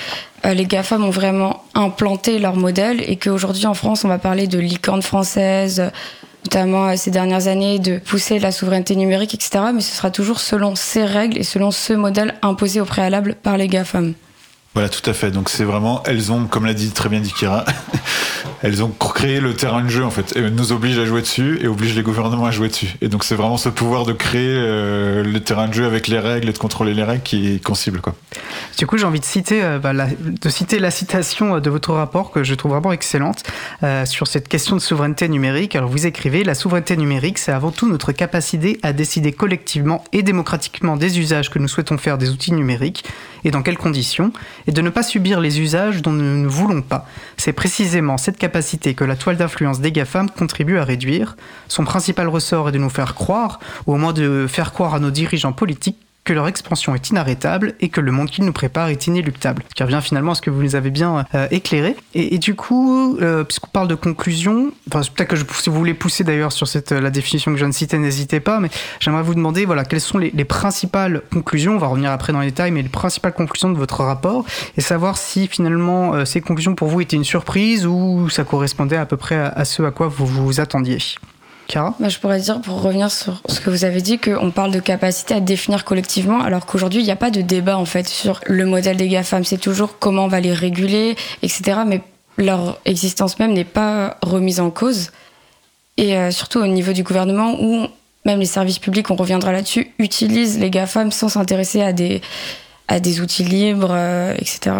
euh, les GAFAM ont vraiment implanté leur modèle et qu'aujourd'hui en France, on va parler de licorne française, notamment euh, ces dernières années, de pousser la souveraineté numérique, etc. Mais ce sera toujours selon ces règles et selon ce modèle imposé au préalable par les GAFAM. Voilà, tout à fait. Donc c'est vraiment, elles ont, comme l'a dit très bien Dikira, elles ont créé le terrain de jeu en fait, et nous obligent à jouer dessus et obligent les gouvernements à jouer dessus. Et donc c'est vraiment ce pouvoir de créer euh, le terrain de jeu avec les règles et de contrôler les règles qui qu'on cible quoi. Du coup, j'ai envie de citer, euh, bah, la, de citer la citation euh, de votre rapport que je trouve vraiment excellente sur cette question de souveraineté numérique. Alors vous écrivez, la souveraineté numérique, c'est avant tout notre capacité à décider collectivement et démocratiquement des usages que nous souhaitons faire des outils numériques et dans quelles conditions et de ne pas subir les usages dont nous ne voulons pas. C'est précisément cette capacité que la toile d'influence des GAFAM contribue à réduire. Son principal ressort est de nous faire croire, ou au moins de faire croire à nos dirigeants politiques, que leur expansion est inarrêtable et que le monde qu'ils nous préparent est inéluctable. Ce qui revient finalement à ce que vous nous avez bien euh, éclairé. Et, du coup, euh, puisqu'on parle de conclusion, peut-être que je, si vous voulez pousser d'ailleurs sur cette, la définition que je viens de citer, n'hésitez pas, mais j'aimerais vous demander voilà, quelles sont les, les, principales conclusions, on va revenir après dans les détails, mais les principales conclusions de votre rapport et savoir si finalement ces conclusions pour vous étaient une surprise ou ça correspondait à peu près à ce à quoi vous vous attendiez. Bah, je pourrais dire, pour revenir sur ce que vous avez dit, qu'on parle de capacité à définir collectivement, alors qu'aujourd'hui, il n'y a pas de débat en fait sur le modèle des GAFAM. C'est toujours comment on va les réguler, etc. Mais leur existence même n'est pas remise en cause. Et euh, surtout au niveau du gouvernement, où même les services publics, on reviendra là-dessus, utilisent les GAFAM sans s'intéresser à des, à des outils libres, euh, etc.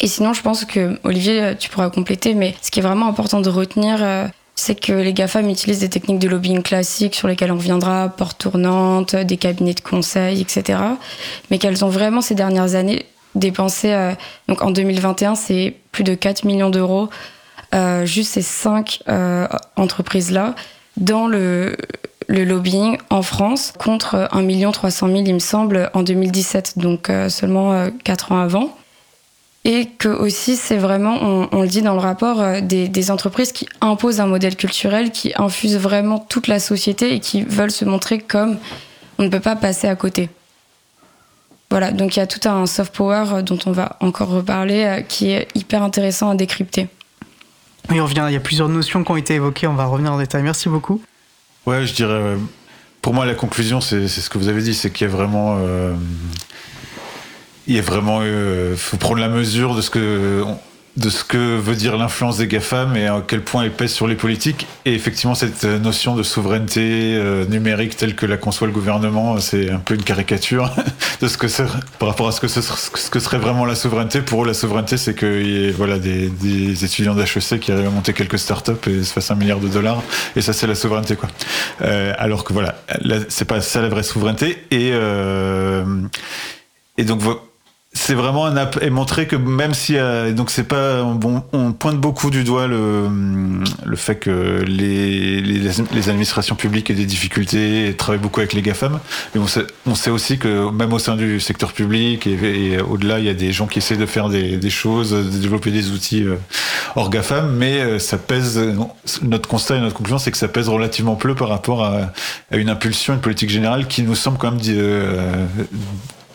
Et sinon, je pense que, Olivier, tu pourras compléter, mais ce qui est vraiment important de retenir, euh, c'est que les GAFAM utilisent des techniques de lobbying classiques sur lesquelles on reviendra, porte tournante, des cabinets de conseil, etc. Mais qu'elles ont vraiment ces dernières années dépensé, euh, donc en 2021, c'est plus de 4 millions d'euros, euh, juste ces cinq euh, entreprises-là, dans le, le lobbying en France, contre 1 300 000, il me semble, en 2017, donc seulement 4 ans avant et que aussi c'est vraiment, on, le dit dans le rapport, euh, des, entreprises qui imposent un modèle culturel, qui infusent vraiment toute la société et qui veulent se montrer comme on ne peut pas passer à côté. Voilà, donc il y a tout un soft power euh, dont on va encore reparler, euh, qui est hyper intéressant à décrypter. Oui, on revient, il y a plusieurs notions qui ont été évoquées, on va revenir en détail. Merci beaucoup. Ouais, je dirais, pour moi la conclusion, c'est ce que vous avez dit, c'est qu'il y a vraiment il y a vraiment, euh, faut prendre la mesure de ce que de ce que veut dire l'influence des GAFAM et à quel point elle pèse sur les politiques. Et effectivement, cette notion de souveraineté euh, numérique telle que la conçoit le gouvernement, c'est un peu une caricature de ce que par rapport à ce que, ce, que serait vraiment la souveraineté. Pour eux, la souveraineté, c'est qu'il y ait voilà, des, des étudiants d'HEC qui arrivent à monter quelques startups et se fassent un milliard de dollars. Et ça, c'est la souveraineté. quoi. Euh, alors que voilà, c'est pas ça la vraie souveraineté. Et, euh, et donc, c'est vraiment un app et montrer que même si euh, donc c'est pas bon on pointe beaucoup du doigt le le fait que les, les, administrations publiques aient des difficultés et travaillent beaucoup avec les gafam. Mais on sait, on sait aussi que même au sein du secteur public et, au-delà il y a des gens qui essaient de faire des, des choses de développer des outils euh, hors gafam. Mais euh, ça pèse notre constat et notre conclusion c'est que ça pèse relativement peu par rapport à, à, une impulsion une politique générale qui nous semble quand même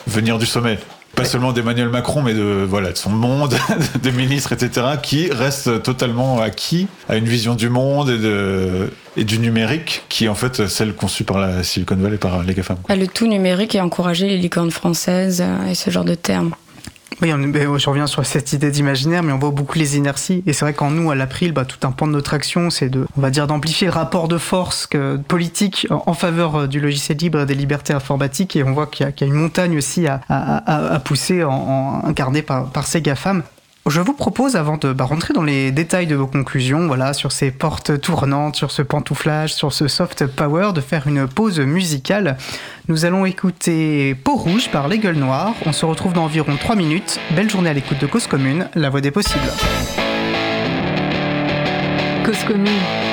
venir du sommet pas seulement d'Emmanuel Macron, mais de, voilà, de son monde, des ministres, etc., qui restent totalement acquis à une vision du monde et, de, et du numérique, qui est en fait celle conçue par la Silicon Valley, par les GAFAM. Le tout numérique et encourager les licornes françaises euh, et ce genre de termes. Oui, je reviens sur cette idée d'imaginaire, mais on voit beaucoup les inerties. Et c'est vrai qu'en nous, à l'April, bah, tout un pan de notre action, c'est de, on va dire, d'amplifier le rapport de force que, politique en, faveur euh, du logiciel libre et des libertés informatiques. Et on voit qu'il y, a une montagne aussi à, à, pousser, en, en, incarnée par, par ces GAFAM. Je vous propose, avant de bah, rentrer dans les détails de vos conclusions, voilà, sur ces portes tournantes, sur ce pantouflage, sur ce soft power, de faire une pause musicale. Nous allons écouter Peau rouge par Les Gueules Noires. On se retrouve dans environ 3 minutes. Belle journée à l'écoute de Cause Commune, la voix des possibles. Cause Commune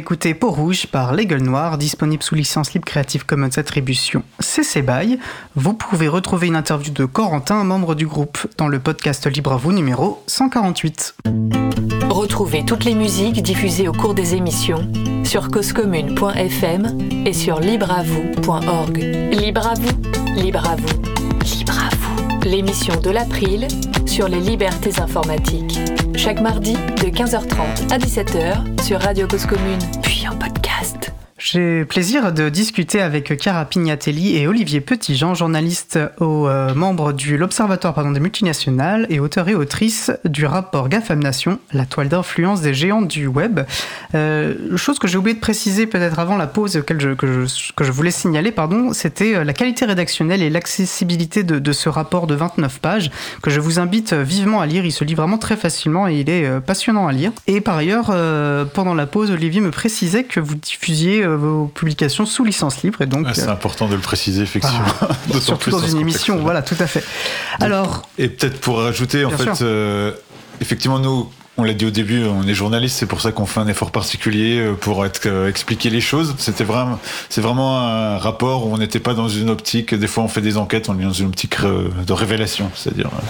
d'écouter Peau Rouge par Les Gueules Noires, disponible sous licence libre Creative Commons Attribution CC BY. Vous pouvez retrouver une interview de Corentin, membre du groupe, dans le podcast Libre à vous numéro 148. Retrouvez toutes les musiques diffusées au cours des émissions sur causecommune.fm et sur libreavoue.org. Libre à vous, libre à vous, libre à vous. L'émission de l'April sur les libertés informatiques. Chaque mardi de 15h30 à 17h sur Radio Cause Commune, puis en podcast. J'ai plaisir de discuter avec Chiara Pignatelli et Olivier Petitjean, journalistes au euh, membre de l'Observatoire des multinationales et auteurs et autrices du rapport GAFAM Nation, la toile d'influence des géants du web. Euh, chose que j'ai oublié de préciser peut-être avant la pause je, que, je, que je voulais signaler, pardon, c'était euh, la qualité rédactionnelle et l'accessibilité de, de, ce rapport de 29 pages que je vous invite vivement à lire. Il se lit vraiment très facilement et il est euh, passionnant à lire. Et par ailleurs, euh, pendant la pause, Olivier me précisait que vous diffusiez vos publications sous licence libre et donc ah, c'est euh, important de le préciser effectivement ah, surtout dans, une émission voilà tout à fait donc, alors et peut-être pour rajouter en fait euh, effectivement nous on l'a dit au début, on est journaliste, c'est pour ça qu'on fait un effort particulier euh, pour être, euh, expliquer les choses. C'était vraiment, c'est vraiment un rapport où on n'était pas dans une optique. Des fois, on fait des enquêtes, on est dans une optique de révélation, c'est-à-dire euh,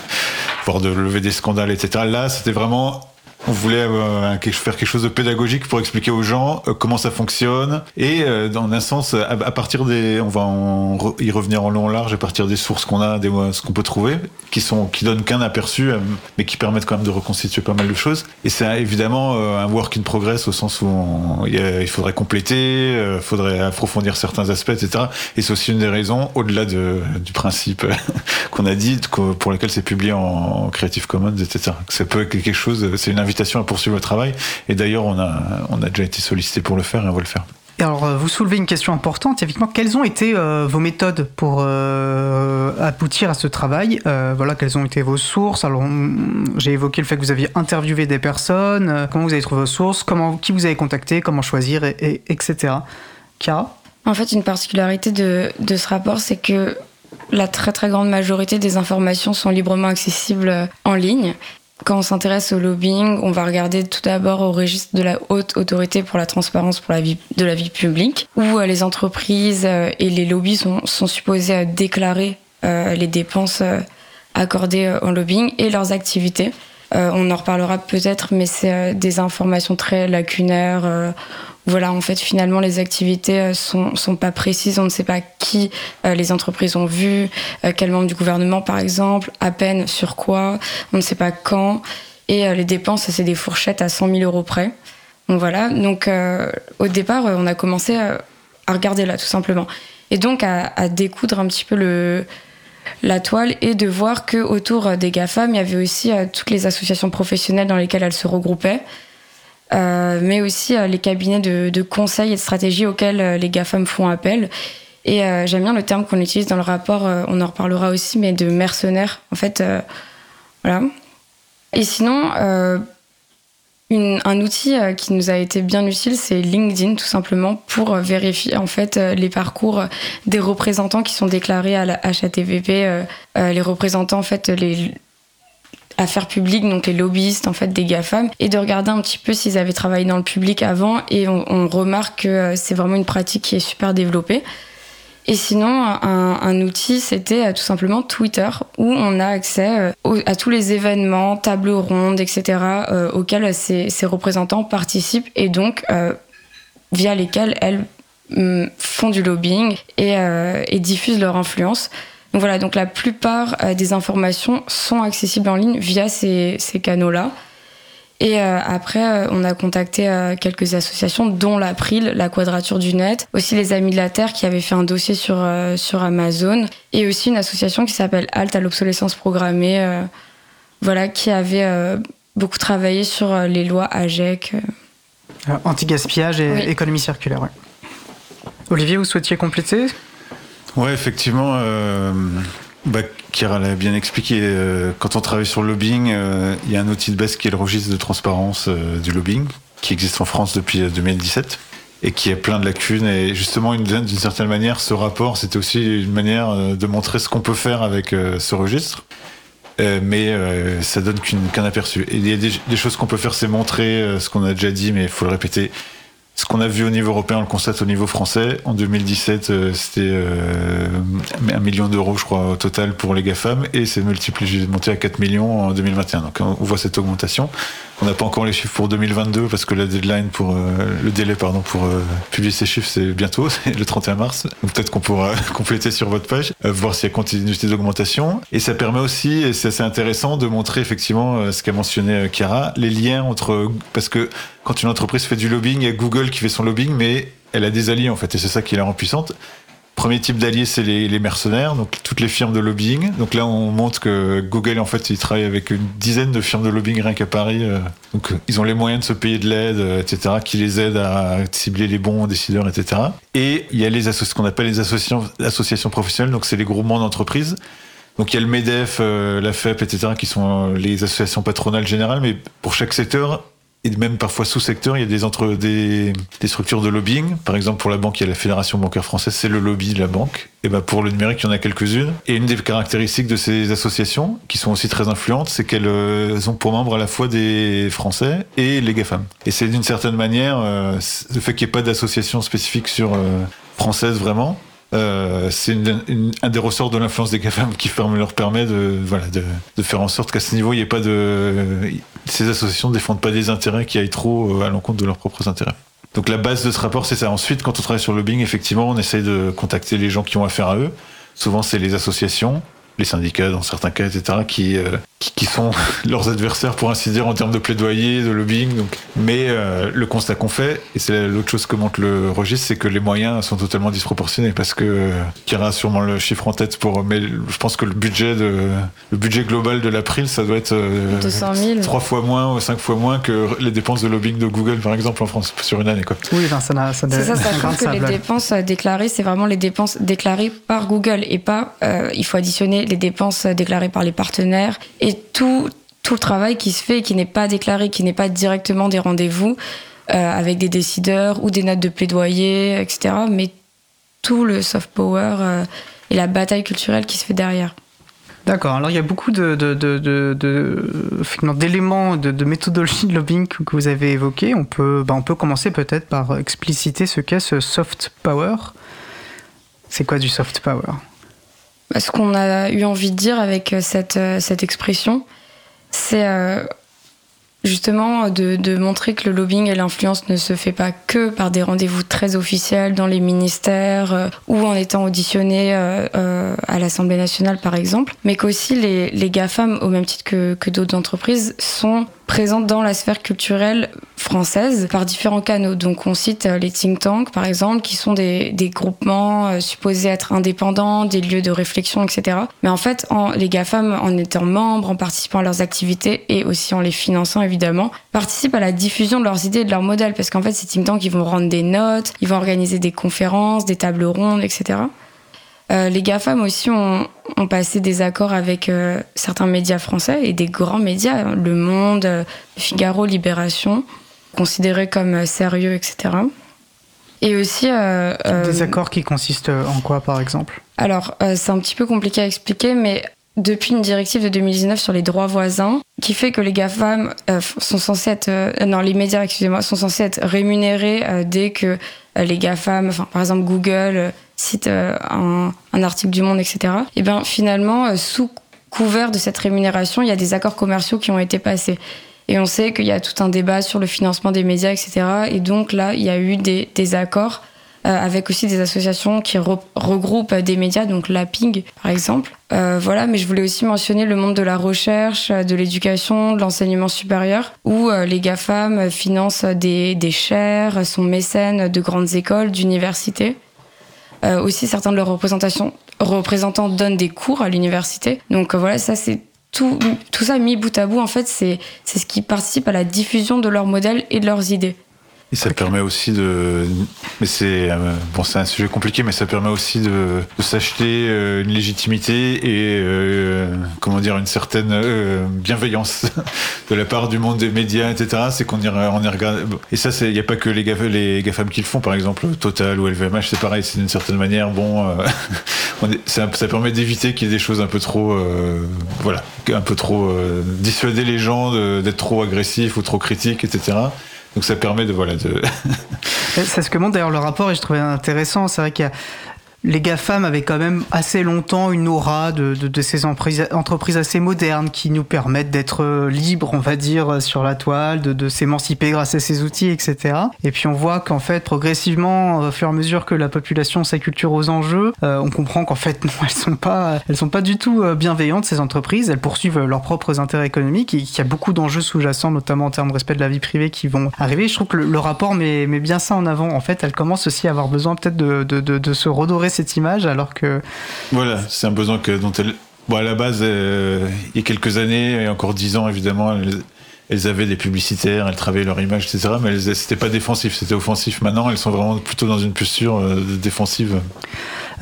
voire de lever des scandales, etc. Là, c'était vraiment on voulait euh, faire quelque chose de pédagogique pour expliquer aux gens euh, comment ça fonctionne. Et euh, dans un sens à, partir des on va y revenir en long en large à partir des sources qu'on a des ce qu'on peut trouver qui sont qui donnent qu'un aperçu mais qui permettent quand même de reconstituer pas mal de choses. Et c'est évidemment un work in progress au sens où il, faudrait compléter il faudrait approfondir certains aspects etc et c'est aussi une des raisons au-delà de, du principe qu'on a dit pour lequel c'est publié en Creative Commons etc ça peut être quelque chose c'est invitation à poursuivre le travail. Et d'ailleurs, on a, on a déjà été sollicité pour le faire et on va le faire. Et alors, vous soulevez une question importante, effectivement. Quelles ont été euh, vos méthodes pour euh, aboutir à ce travail? Euh, Voilà, quelles ont été vos sources? Alors, j'ai évoqué le fait que vous aviez interviewé des personnes. Euh, comment vous avez trouvé vos sources Comment, qui vous avez contacté Comment choisir et, et, Etc. Chiara? En fait, une particularité de, de ce rapport, c'est que la très très grande majorité des informations sont librement accessibles en ligne quand on s'intéresse au lobbying, on va regarder tout d'abord au registre de la haute autorité pour la transparence de la vie publique, où euh, les entreprises euh, et les lobbies sont, sont supposés déclarer euh, les dépenses accordées en lobbying et leurs activités. on en reparlera peut-être, mais c'est des informations très lacunaires voilà, en fait, finalement, les activités sont, sont pas précises. On ne sait pas qui euh, les entreprises ont vu, euh, quel membre du gouvernement, par exemple, à peine sur quoi. On ne sait pas quand. Et euh, les dépenses, c'est des fourchettes à 100 000 euros près. Donc voilà. Donc, au départ, on a commencé à, regarder là, tout simplement. Et donc, à, à découdre un petit peu la toile et de voir que autour des GAFAM, il y avait aussi toutes les associations professionnelles dans lesquelles elles se regroupaient. Euh, mais aussi euh, les cabinets de, de, conseil et de stratégie auxquels euh, les GAFAM font appel. Et j'aime bien le terme qu'on utilise dans le rapport, on en reparlera aussi, mais de mercenaires. En fait, voilà. Et sinon, un outil qui nous a été bien utile, c'est LinkedIn, tout simplement, pour vérifier en fait les parcours des représentants qui sont déclarés à la HATVP, les représentants en fait les affaires publiques, donc les lobbyistes en fait des GAFAM, et de regarder un petit peu s'ils avaient travaillé dans le public avant, et on, remarque que c'est vraiment une pratique qui est super développée. Et sinon, un, outil, c'était euh, tout simplement Twitter, où on a accès euh, à tous les événements, tables rondes, etc., euh, auxquels ces, ces, représentants participent, et donc euh, via lesquels elles mm, font du lobbying et, euh, et diffusent leur influence. Donc voilà, donc la plupart des informations sont accessibles en ligne via ces, ces canaux-là. Et après, on a contacté quelques associations, dont l'April, la Quadrature du Net, aussi les Amis de la Terre qui avaient fait un dossier sur, sur Amazon, et aussi une association qui s'appelle Halt à l'obsolescence programmée, voilà, qui avait beaucoup travaillé sur les lois AGEC. Anti-gaspillage et économie circulaire, ouais. Olivier, vous souhaitiez compléter? Ouais, effectivement. Euh, bah, Kira l'a bien expliqué. Euh, quand on travaille sur le lobbying, euh, il y a un outil de base qui est le registre de transparence euh, du lobbying, qui existe en France depuis 2017 et qui a plein de lacunes. Et justement, d'une certaine manière, ce rapport, c'était aussi une manière de montrer ce qu'on peut faire avec ce registre. mais ça donne qu'un aperçu. Et il y a des, des choses qu'on peut faire, c'est montrer ce qu'on a déjà dit, mais il faut le répéter ce qu'on a vu au niveau européen, on le constate au niveau français. En 2017, euh, c'était euh, un million d'euros, je crois, au total pour les GAFAM, et c'est multiplié, monté à 4 millions en 2021. Donc on voit cette augmentation. On n'a pas encore les chiffres pour 2022 parce que la deadline pour euh, le délai pardon pour euh, publier ces chiffres c'est bientôt, c'est le 31 mars. Peut-être qu'on pourra compléter sur votre page, euh, voir s'il y a continuité d'augmentation. Et ça permet aussi, et c'est assez intéressant, de montrer effectivement ce qu'a mentionné Chiara, les liens entre parce que quand une entreprise fait du lobbying, il y a Google qui fait son lobbying, mais elle a des alliés en fait, et c'est ça qui la rend puissante. Premier type d'alliés, c'est les, mercenaires, donc toutes les firmes de lobbying. Donc là, on montre que Google, en fait, il travaille avec une dizaine de firmes de lobbying rien qu'à Paris. Euh. Donc ils ont les moyens de se payer de l'aide, euh, etc., qui les aident à cibler les bons décideurs, etc. Et il y a les ce qu'on appelle les associations, professionnelles, donc c'est les groupements d'entreprises. Donc il y a le MEDEF, euh, la FEP, etc., qui sont les associations patronales générales, mais pour chaque secteur, et même parfois sous-secteurs, il y a des, entre, des, structures de lobbying. Par exemple, pour la banque, il y a la Fédération bancaire française, c'est le lobby de la banque. Et ben pour le numérique, il y en a quelques-unes. Et une des caractéristiques de ces associations, qui sont aussi très influentes, c'est qu'elles euh, ont pour membres à la fois des Français et les GAFAM. Et c'est d'une certaine manière, euh, le fait qu'il n'y ait pas d'association spécifique sur euh, française vraiment, euh, c'est un des ressorts de l'influence des GAFAM qui leur permet de, voilà, de, faire en sorte qu'à ce niveau, il n'y ait pas de. Ces associations ne défendent pas des intérêts qui aillent trop euh, à l'encontre de leurs propres intérêts. Donc la base de ce rapport, c'est ça. Ensuite, quand on travaille sur le lobbying, effectivement, on essaye de contacter les gens qui ont affaire à eux. Souvent, c'est les associations les syndicats dans certains cas, etc., euh, qui, qui, sont leurs adversaires pour ainsi dire en termes de plaidoyer, de lobbying. Donc. Mais euh, le constat qu'on fait, et c'est l'autre chose que montre le registre, c'est que les moyens sont totalement disproportionnés parce que euh, Kira a sûrement le chiffre en tête pour, mais je pense que le budget de le budget global de l'April, ça doit être 200 000. trois fois moins ou cinq fois moins que les dépenses de lobbying de Google par exemple en France sur une année quoi. Oui, ben, ça n'a ça, ça, ça, ça que les dépenses déclarées, c'est vraiment les dépenses déclarées par Google et pas il faut additionner les dépenses déclarées par les partenaires et tout, tout le travail qui se fait et qui n'est pas déclaré, qui n'est pas directement des rendez-vous euh, avec des décideurs ou des notes de plaidoyer, etc. Mais tout le soft power euh, et la bataille culturelle qui se fait derrière. D'accord, alors il y a beaucoup de, de, de, d'éléments de, de, méthodologie de lobbying que vous avez évoqués. On peut, bah on peut commencer peut-être par expliciter ce qu'est ce soft power. C'est quoi du soft power? Ce qu'on a eu envie de dire avec euh, cette, euh, cette expression, c'est euh, justement de, montrer que le lobbying et l'influence ne se fait pas que par des rendez-vous très officiels dans les ministères ou en étant auditionné à l'Assemblée nationale par exemple, mais qu'aussi les, les GAFAM, au même titre que, que d'autres entreprises, sont présente dans la sphère culturelle française par différents canaux. Donc on cite euh, les think tanks par exemple, qui sont des, groupements euh, supposés être indépendants, des lieux de réflexion, etc. Mais en fait, les GAFAM, en étant membres, en participant à leurs activités et aussi en les finançant évidemment, participent à la diffusion de leurs idées et de leurs modèles. Parce qu'en fait, ces think tanks, ils vont rendre des notes, ils vont organiser des conférences, des tables rondes, etc. Euh, les GAFAM aussi ont, passé des accords avec euh, certains médias français et des grands médias, hein, Le Monde, euh, Figaro, Libération, considérés comme sérieux, etc. Et aussi... des accords qui consistent en quoi, par exemple? Alors, c'est un petit peu compliqué à expliquer, mais depuis une directive de 2019 sur les droits voisins, qui fait que les GAFAM sont censés être... non, les médias, excusez-moi, sont censés être rémunérés dès que les GAFAM, enfin, par exemple Google cite euh, un, article du Monde, etc. Et bien finalement, euh, sous couvert de cette rémunération, il y a des accords commerciaux qui ont été passés. Et on sait qu'il y a tout un débat sur le financement des médias, etc. Et donc là, il y a eu des, accords avec aussi des associations qui regroupent des médias, donc l'APIG par exemple. voilà, mais je voulais aussi mentionner le monde de la recherche, de l'éducation, de l'enseignement supérieur, où les GAFAM financent des, des chaires, sont mécènes de grandes écoles, d'universités. Aussi, certains de leurs représentants donnent des cours à l'université. Donc voilà, ça c'est tout, tout ça mis bout à bout, en fait, c'est ce qui participe à la diffusion de leurs modèles et de leurs idées. Et ça permet aussi de, mais c'est euh, bon, c'est un sujet compliqué, mais ça permet aussi de, de s'acheter euh, une légitimité et euh, comment dire une certaine bienveillance de la part du monde des médias, etc. C'est qu'on y, on y regarde. Et ça, il n'y a pas que les GAFAM, les GAFAM qui le font, par exemple Total ou LVMH, c'est pareil. C'est d'une certaine manière, bon, ça, ça, permet d'éviter qu'il y ait des choses un peu trop, voilà, un peu trop dissuader les gens d'être trop agressifs ou trop critiques, etc. Donc ça permet de voilà de. c'est ce que montre d'ailleurs le rapport et je trouvais intéressant. C'est vrai qu'il y a les GAFAM avaient quand même assez longtemps une aura de, de, ces entreprises assez modernes qui nous permettent d'être euh, libres, on va dire, sur la toile, de, de s'émanciper grâce à ces outils, etc. Et puis on voit qu'en fait, progressivement, au fur et à mesure que la population s'acculture aux enjeux, euh, on comprend qu'en fait, non, elles sont pas, elles sont pas du tout euh, bienveillantes, ces entreprises. Elles poursuivent leurs propres intérêts économiques et qu'il y a beaucoup d'enjeux sous-jacents, notamment en termes de respect de la vie privée, qui vont arriver. Je trouve que le, rapport met, met, bien ça en avant. En fait, elles commencent aussi à avoir besoin peut-être de, de se redorer cette image alors que... Voilà, c'est un besoin dont elle... Bon, à la base, euh, il y a quelques années, et encore dix ans évidemment, elles, avaient des publicitaires, elles travaillaient leur image, etc. Mais c'était pas défensif, c'était offensif. Maintenant, elles sont vraiment plutôt dans une posture euh, défensive.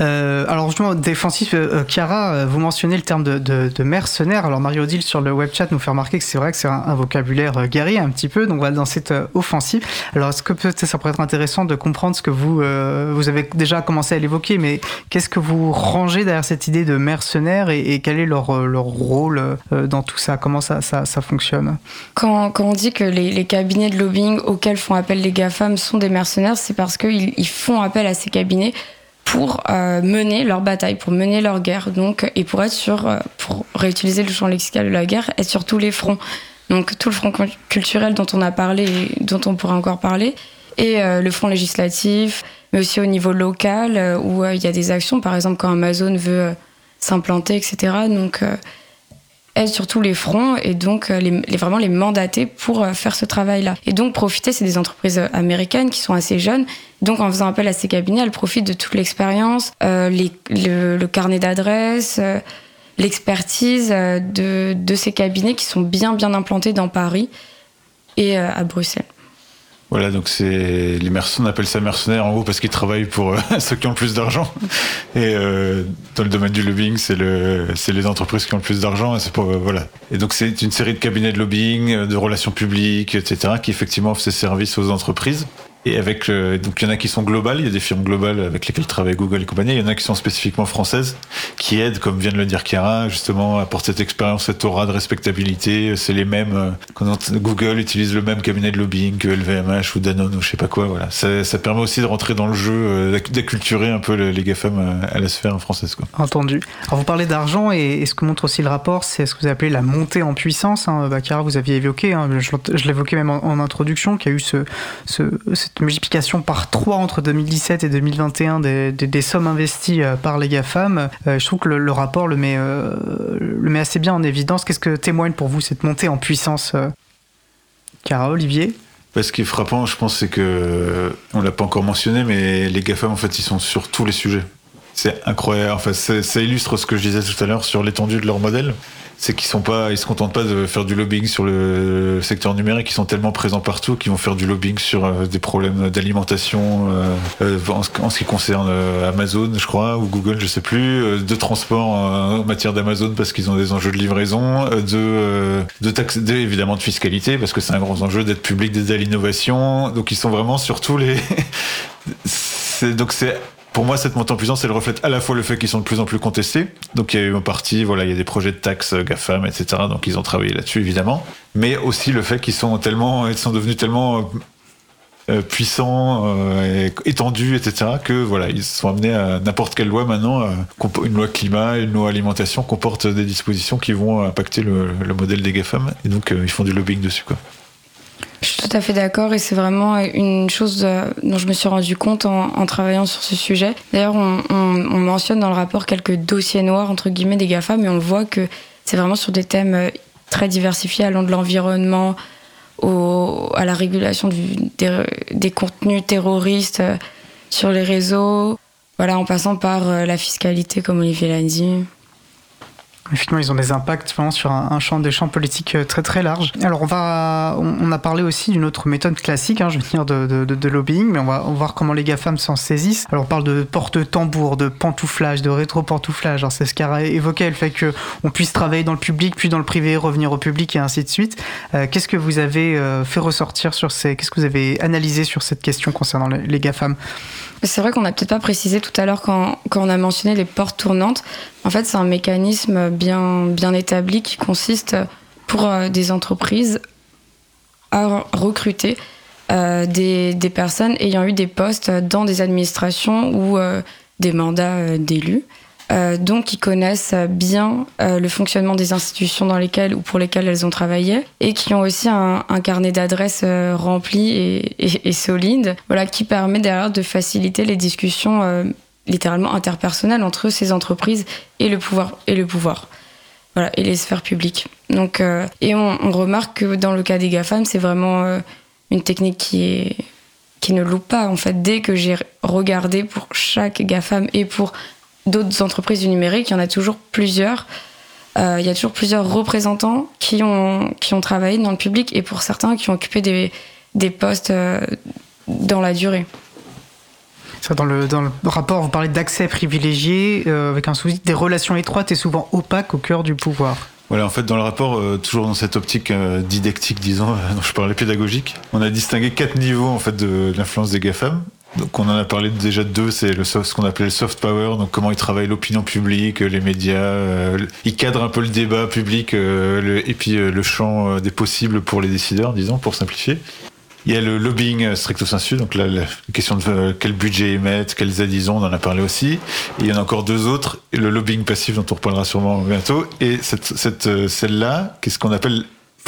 Euh, alors justement, défensif, euh, Chiara, euh, vous mentionnez le terme de, de, mercenaire. Alors Mario-Odile sur le web chat nous fait remarquer que c'est vrai que c'est un, vocabulaire guerrier un petit peu, donc voilà, dans cette offensive. Alors est-ce que peut-être ça pourrait être intéressant de comprendre ce que vous, vous avez déjà commencé à l'évoquer, mais qu'est-ce que vous rangez derrière cette idée de mercenaire et, quel est leur, leur rôle dans tout ça? Comment ça, ça, ça fonctionne? Quand, quand, on dit que les, les, cabinets de lobbying auxquels font appel les GAFAM sont des mercenaires, c'est parce qu'ils ils font appel à ces cabinets pour euh, mener leur bataille, pour mener leur guerre, donc et pour être sur, euh, pour réutiliser le champ lexical de la guerre, être sur tous les fronts. Donc tout le front culturel dont on a parlé, et dont on pourrait encore parler, et euh, le front législatif, mais aussi au niveau local où il y a des actions, par exemple quand Amazon veut s'implanter, etc. Donc être sur tous les fronts et donc les, vraiment les mandater pour faire ce travail-là. Et donc profiter, c'est des entreprises américaines qui sont assez jeunes donc, en faisant appel à ces cabinets, elle profite de toute l'expérience, euh, le, carnet d'adresses, euh, l'expertise euh, de, de, ces cabinets qui sont bien, bien implantés dans Paris et à Bruxelles. Voilà, donc c'est les mercenaires, on appelle ça mercenaires en gros parce qu'ils travaillent pour ceux qui ont le plus d'argent. Et dans le domaine du lobbying, c'est le, c'est les entreprises qui ont le plus d'argent. Et c'est pour voilà. Et donc c'est une série de cabinets de lobbying, de relations publiques, etc., qui effectivement offrent ces services aux entreprises. Et avec euh, donc il y en a qui sont globales, il y a des firmes globales avec lesquelles travaille Google et compagnie. Il y en a qui sont spécifiquement françaises, qui aident, comme vient de le dire Chiara, justement à apporter cette expérience, cette aura de respectabilité. C'est les mêmes. Euh, Google utilise le même cabinet de lobbying que LVMH ou Danone ou je sais pas quoi. Voilà, ça, permet aussi de rentrer dans le jeu, euh, d'acculturer un peu les GAFAM à, la sphère française. Quoi. Entendu. Alors vous parlez d'argent et, ce que montre aussi le rapport, c'est ce que vous appelez la montée en puissance. Hein. Bah, Chiara, vous aviez évoqué, hein, je, l'évoquais même en, introduction, qu'il y a eu ce, ce, cette multiplication par 3 entre 2017 et 2021 des, sommes investies euh, par les GAFAM, euh, je trouve que le, rapport le met, euh, le met assez bien en évidence. Qu'est-ce que témoigne pour vous cette montée en puissance Cara, Olivier? Ce qui est frappant, je pense, c'est que on l'a pas encore mentionné, mais les GAFAM, en fait, ils sont sur tous les sujets. C'est incroyable. Enfin, ça illustre ce que je disais tout à l'heure sur l'étendue de leur modèle c'est qu'ils sont pas, ils se contentent pas de faire du lobbying sur le secteur numérique, ils sont tellement présents partout qu'ils vont faire du lobbying sur euh, des problèmes d'alimentation euh, euh, en, ce qui concerne Amazon, je crois, ou Google, je sais plus, de transport en matière d'Amazon parce qu'ils ont des enjeux de livraison, de de taxes, évidemment de fiscalité parce que c'est un grand enjeu d'être public, d'aider à l'innovation. Donc ils sont vraiment sur tous les donc c'est pour moi, cette montée en puissance, elle reflète à la fois le fait qu'ils sont de plus en plus contestés. Donc, il y a eu un parti, voilà, il y a des projets de taxes euh, GAFAM, etc. Donc, ils ont travaillé là-dessus, évidemment. Mais aussi le fait qu'ils sont tellement, ils sont devenus tellement euh, euh, puissants, étendus, etc. Que voilà, ils sont amenés à n'importe quelle loi maintenant, une loi climat, une loi alimentation comporte des dispositions qui vont impacter le, le modèle des GAFAM. Et donc, ils font du lobbying dessus, quoi. Je suis tout à fait d'accord et c'est vraiment une chose dont je me suis rendu compte en, travaillant sur ce sujet. D'ailleurs, on, mentionne dans le rapport quelques dossiers noirs entre guillemets des GAFA, mais on voit que c'est vraiment sur des thèmes très diversifiés allant de l'environnement à la régulation des, contenus terroristes sur les réseaux, voilà, en passant par la fiscalité, comme Olivier l'a dit. Effectivement, ils ont des impacts vraiment sur un, champ des champs politiques euh, très très large. Alors on va, on, a parlé aussi d'une autre méthode classique, hein, je veux dire de, de, de, lobbying, mais on va, voir comment les GAFAM s'en saisissent. Alors on parle de porte-tambour, de pantouflage, de rétro-pantouflage. c'est ce qu'a évoqué le fait qu'on puisse travailler dans le public, puis dans le privé, revenir au public et ainsi de suite. Euh, qu'est-ce que vous avez euh, fait ressortir sur ces, qu'est-ce que vous avez analysé sur cette question concernant les GAFAM? C'est vrai qu'on n'a peut-être pas précisé tout à l'heure quand, on a mentionné les portes tournantes. En fait, c'est un mécanisme bien, bien établi qui consiste pour euh, des entreprises à recruter euh, des, des, personnes ayant eu des postes dans des administrations ou euh, des mandats d'élus. Euh, donc qui connaissent bien euh, le fonctionnement des institutions dans lesquelles ou pour lesquelles elles ont travaillé et qui ont aussi un, carnet d'adresses euh, rempli et, solide, voilà, qui permet derrière de faciliter les discussions littéralement interpersonnelles entre ces entreprises et le pouvoir et le pouvoir. Voilà, et les sphères publiques. Donc, et on, remarque que dans le cas des GAFAM, c'est vraiment une technique qui qui ne loupe pas en fait dès que j'ai regardé pour chaque GAFAM et pour d'autres entreprises du numérique, il y en a toujours plusieurs. Euh, il y a toujours plusieurs représentants qui ont, qui ont travaillé dans le public et pour certains qui ont occupé des, des postes euh, dans la durée. dans, le, dans le rapport, vous parlez d'accès privilégié euh, avec un souci des relations étroites et souvent opaques au cœur du pouvoir. Voilà, en fait, dans le rapport, toujours dans cette optique didactique, disons, dont je parlais pédagogique, on a distingué quatre niveaux en fait de l'influence des GAFAM. Donc on en a parlé déjà de deux, c'est le ce qu'on appelait le soft power, donc comment ils travaillent l'opinion publique, les médias, euh, ils cadrent un peu le débat public euh, et puis euh, le champ des possibles pour les décideurs, disons, pour simplifier. Il y a le lobbying stricto sensu, donc la question de quel budget émettre, quelles aides ils ont, on en a parlé aussi. Il y en a encore deux autres, le lobbying passif dont on reparlera sûrement bientôt, et cette, celle-là, qu'est-ce qu'on appelle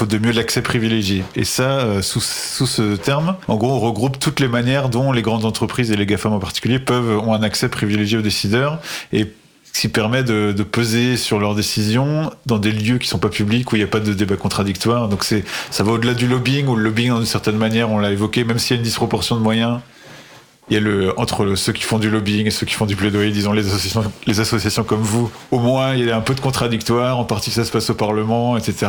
de mieux l'accès privilégié. Et ça, euh, sous, sous, ce terme, en gros, on regroupe toutes les manières dont les grandes entreprises et les GAFAM en particulier peuvent ont un accès privilégié aux décideurs et qui permet de, peser sur leurs décisions dans des lieux qui sont pas publics où il n'y a pas de débat contradictoire. Donc c'est ça va au-delà du lobbying ou le lobbying d'une certaine manière, on l'a évoqué, même s'il y a une disproportion de moyens. Il y a le, entre ceux qui font du lobbying et ceux qui font du plaidoyer, disons les associations, les associations comme vous, au moins il y a un peu de contradictoire, en partie ça se passe au Parlement, etc.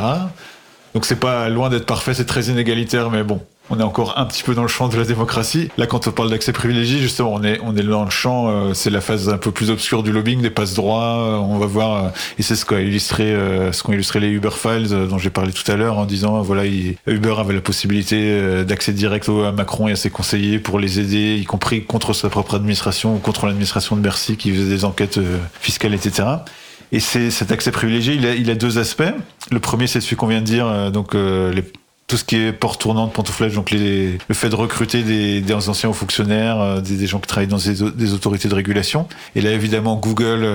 Donc c'est pas loin d'être parfait, c'est très inégalitaire, mais bon, on est encore un petit peu dans le champ de la démocratie. Là, quand on parle d'accès privilégié, justement, on est, on est dans le champ, euh, c'est la phase un peu plus obscure du lobbying, des passes droits. Euh, on va voir, euh, et c'est ce qu'a illustré, ce qu'ont illustré les Uber Files, dont j'ai parlé tout à l'heure, en disant, voilà, Uber avait la possibilité d'accès direct à Macron et à ses conseillers pour les aider, y compris contre sa propre administration ou contre l'administration de Bercy qui faisait des enquêtes fiscales, etc. Et cet accès privilégié, il a, il a deux aspects. Le premier, c'est celui qu'on vient de dire, euh, donc euh, les, tout ce qui est porte tournante, pantouflage, donc les, le fait de recruter des, des anciens fonctionnaires, euh, des, des, gens qui travaillent dans des, des, autorités de régulation. Et là, évidemment, Google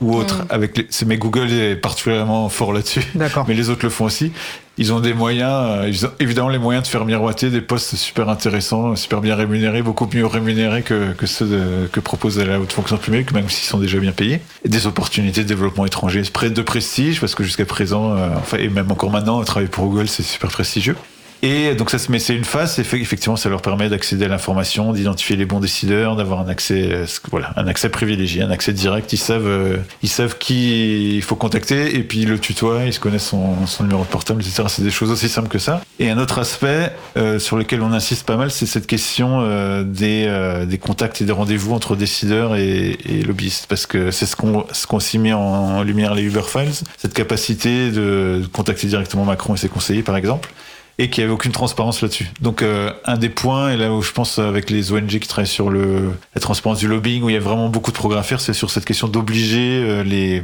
ou autres. Mm. Avec les, mais Google est particulièrement fort là-dessus. Mais les autres le font aussi. Ils ont des moyens, euh, ils ont évidemment les moyens de faire miroiter des postes super intéressants, super bien rémunérés, beaucoup mieux rémunérés que, que ceux de, que propose la haute fonction publique, même s'ils sont déjà bien payés. Et des opportunités de développement étranger, près de prestige, parce que jusqu'à présent, euh, enfin, et même encore maintenant, travailler pour Google, c'est super prestigieux. Et donc ça, mais c'est une phase. Effectivement, ça leur permet d'accéder à l'information, d'identifier les bons décideurs, d'avoir un accès, euh, voilà, un accès privilégié, un accès direct. Ils savent, euh, ils savent qui il faut contacter et puis le tutoient. Ils se connaissent son, numéro de portable, etc. C'est des choses aussi simples que ça. Et un autre aspect euh, sur lequel on insiste pas mal, c'est cette question euh, des, euh, des contacts et des rendez-vous entre décideurs et, et lobbyistes, parce que c'est ce qu'on ce qu'on s'y met en lumière les Uber Files, cette capacité de contacter directement Macron et ses conseillers, par exemple et qu'il n'y avait aucune transparence là-dessus. Donc euh, un des points, et là où je pense avec les ONG qui travaillent sur la transparence du lobbying, où il y a vraiment beaucoup de progrès à faire, c'est sur cette question d'obliger euh, les,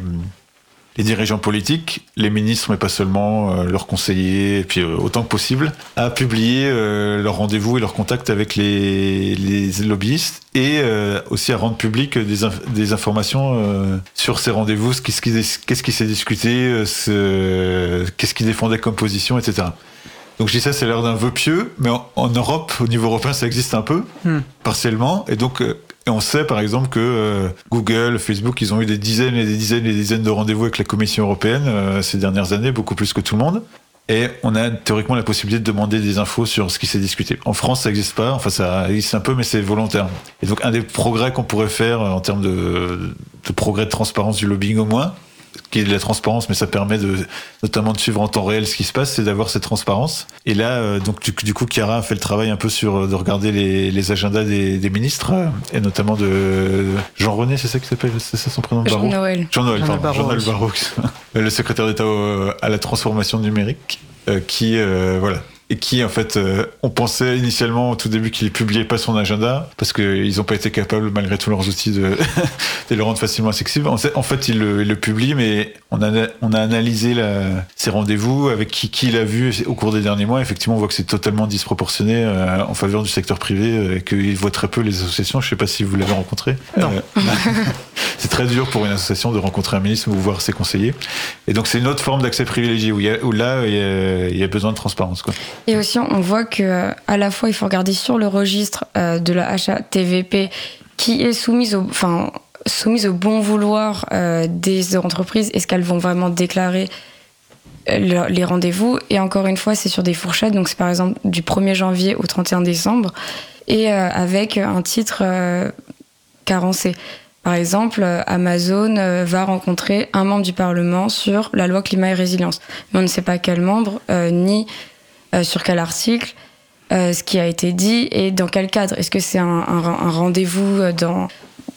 dirigeants politiques, les ministres, mais pas seulement, euh, leurs conseillers, et puis autant que possible, à publier leurs rendez-vous et leurs contacts avec les, lobbyistes et aussi à rendre public des, informations sur ces rendez-vous, qu'est-ce qui, qu'est-ce qui s'est discuté, qu'est-ce qu'ils défendaient comme position, etc. Donc je dis ça, c'est l'air d'un vœu pieux, mais en, en Europe, au niveau européen, ça existe un peu, Hmm. partiellement. Et donc, euh, et on sait par exemple que euh, Google, Facebook, ils ont eu des dizaines et des dizaines et des dizaines de rendez-vous avec la Commission européenne euh, ces dernières années, beaucoup plus que tout le monde. Et on a théoriquement la possibilité de demander des infos sur ce qui s'est discuté. En France, ça n'existe pas. Enfin, ça existe un peu, mais c'est volontaire. Et donc, un des progrès qu'on pourrait faire en termes de, de progrès de transparence du lobbying au moins, qui est de la transparence, mais ça permet de, notamment de suivre en temps réel ce qui se passe, c'est d'avoir cette transparence. Et là, euh, donc du, du coup, Chiara a fait le travail un peu sur euh, de regarder les, les agendas des, des ministres, euh, et notamment de Jean-René, c'est ça qui s'appelle, c'est ça son prénom Jean-Noël. Jean-Noël, Jean-Noël Jean-Noël Barrot, le secrétaire d'État à la transformation numérique, euh, qui, euh, voilà, et qui en fait, euh, on pensait initialement au tout début qu'il publiait pas son agenda parce qu'ils n'ont pas été capables, malgré tous leurs outils, de, de le rendre facilement accessible. En fait, il, le, il le publie, mais on a, on a analysé la, ses rendez-vous avec qui, qui il a vu au cours des derniers mois. Effectivement, on voit que c'est totalement disproportionné euh, en faveur du secteur privé euh, et qu'il voit très peu les associations. Je sais pas si vous l'avez rencontré. Non. Euh, c'est très dur pour une association de rencontrer un ministre ou voir ses conseillers. Et donc, c'est une autre forme d'accès privilégié où, il y a- où là, il y, a, il y a besoin de transparence. Quoi. Et aussi, on voit que euh, à la fois, il faut regarder sur le registre euh, de la HATVP qui est soumise au, enfin, soumise au bon vouloir euh, des entreprises. Est-ce qu'elles vont vraiment déclarer le- les rendez-vous Et encore une fois, c'est sur des fourchettes. Donc, c'est par exemple du 1er janvier au 31 décembre et avec un titre carencé. Par exemple, Amazon va rencontrer un membre du Parlement sur la loi climat et résilience. Mais on ne sait pas quel membre, ni sur quel article, euh, ce qui a été dit et dans quel cadre. Est-ce que c'est un, rendez-vous euh, dans,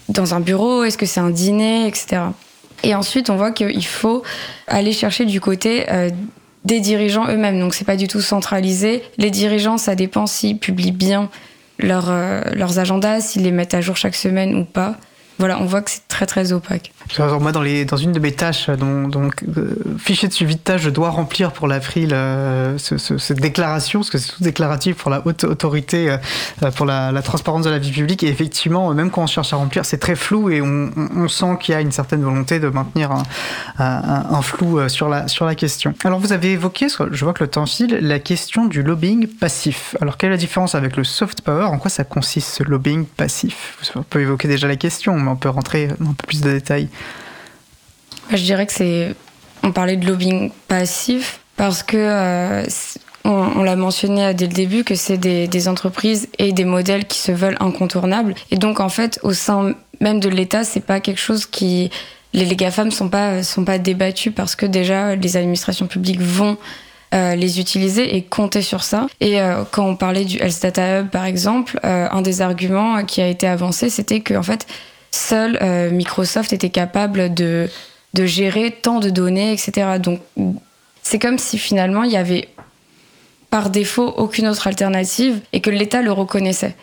dans un bureau? Est-ce que c'est un dîner? Etc. Et ensuite, on voit qu'il faut aller chercher du côté euh, des dirigeants eux-mêmes. Donc, c'est pas du tout centralisé. Les dirigeants, ça dépend s'ils publient bien leurs, euh, leurs agendas, s'ils les mettent à jour chaque semaine ou pas. Voilà, on voit que c'est très très opaque. Moi, dans, les, dans une de mes tâches, donc, donc euh, fichier de suivi de tâche, je dois remplir pour l'April euh, ce, ce- cette déclaration, parce que c'est tout déclaratif pour la haute autorité, euh, euh, pour la, transparence de la vie publique. Et effectivement, même quand on cherche à remplir, c'est très flou et on, sent qu'il y a une certaine volonté de maintenir un, flou euh, sur la, sur la question. Alors, vous avez évoqué, je vois que le temps file, la question du lobbying passif. Alors, quelle est la différence avec le soft power? En quoi ça consiste ce lobbying passif? On peut évoquer déjà la question, on peut rentrer dans un peu plus de détails. Je dirais que c'est. On parlait de lobbying passif parce que euh, on, l'a mentionné dès le début que c'est des, entreprises et des modèles qui se veulent incontournables. Et donc en fait, au sein même de l'État, c'est pas quelque chose qui les, GAFAM sont pas sont pas débattus parce que déjà les administrations publiques vont euh, les utiliser et compter sur ça. Et euh, quand on parlait du Health Data Hub, par exemple, un des arguments qui a été avancé, c'était que en fait, seul euh, Microsoft était capable de, de gérer tant de données, etc. Donc, c'est comme si finalement il y avait par défaut aucune autre alternative et que l'État le reconnaissait.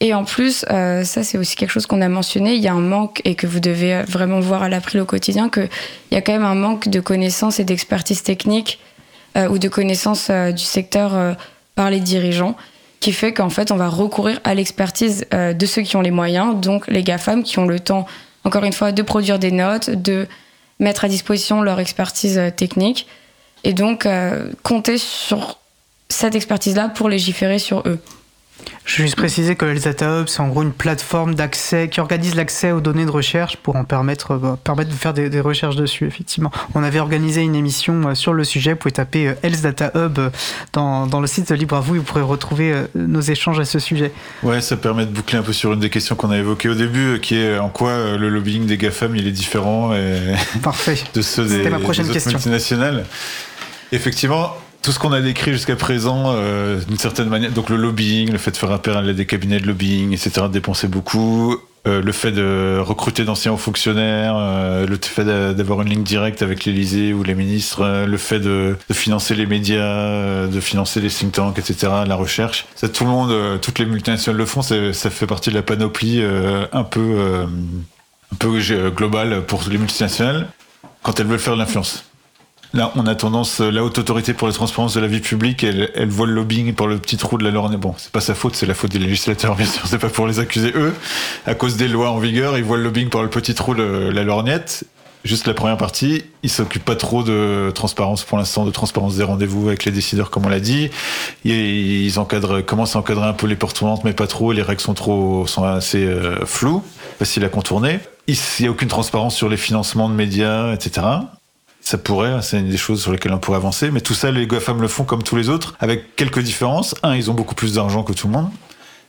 Et en plus, euh, ça c'est aussi quelque chose qu'on a mentionné, il y a un manque et que vous devez vraiment voir à l'April au quotidien, qu'il y a quand même un manque de connaissances et d'expertise technique euh, ou de connaissances du secteur par les dirigeants, qui fait qu'en fait on va recourir à l'expertise euh, de ceux qui ont les moyens, donc les GAFAM qui ont le temps, encore une fois, de produire des notes, de mettre à disposition leur expertise euh, technique, et donc euh, compter sur cette expertise-là pour légiférer sur eux. Je vais juste préciser que le Data Hub, c'est en gros une plateforme d'accès qui organise l'accès aux données de recherche pour en permettre, euh, bah, permettre de faire des, des recherches dessus, effectivement. On avait organisé une émission euh, sur le sujet. Vous pouvez taper euh, Health Data Hub dans, dans le site de Libre à vous et vous pourrez retrouver nos échanges à ce sujet. Ouais, ça permet de boucler un peu sur une des questions qu'on a évoquées au début, qui est en quoi le lobbying des GAFAM il est différent et Parfait. de ceux des, ma prochaine des autres question. multinationales. Effectivement, tout ce qu'on a décrit jusqu'à présent, euh, d'une certaine manière, donc le lobbying, le fait de faire appel à des cabinets de lobbying, etc., de dépenser beaucoup, euh, le fait de recruter d'anciens hauts fonctionnaires, euh, le fait d'a- d'avoir une ligne directe avec l'Élysée ou les ministres, le fait de, financer les médias, de financer les think tanks, etc., la recherche. Ça, tout le monde, toutes les multinationales le font, ça fait partie de la panoplie un peu, globale pour les multinationales quand elles veulent faire de l'influence. Là, on a tendance, euh, la haute autorité pour la transparence de la vie publique, elle, voit le lobbying par le petit trou de la lorgnette. Bon, c'est pas sa faute, c'est la faute des législateurs, bien sûr, c'est pas pour les accuser eux. À cause des lois en vigueur, ils voient le lobbying par le petit trou de la lorgnette. juste la première partie, ils s'occupent pas trop de transparence pour l'instant, de transparence des rendez-vous avec les décideurs, comme on l'a dit. Ils encadrent, commencent à encadrer un peu les portes tournantes, mais pas trop. Les règles sont trop, sont assez euh, floues, faciles à contourner. Il n'y a aucune transparence sur les financements de médias, etc. Ça pourrait, c'est une des choses sur lesquelles on pourrait avancer, mais tout ça, les GAFAM le font comme tous les autres, avec quelques différences. Un, ils ont beaucoup plus d'argent que tout le monde.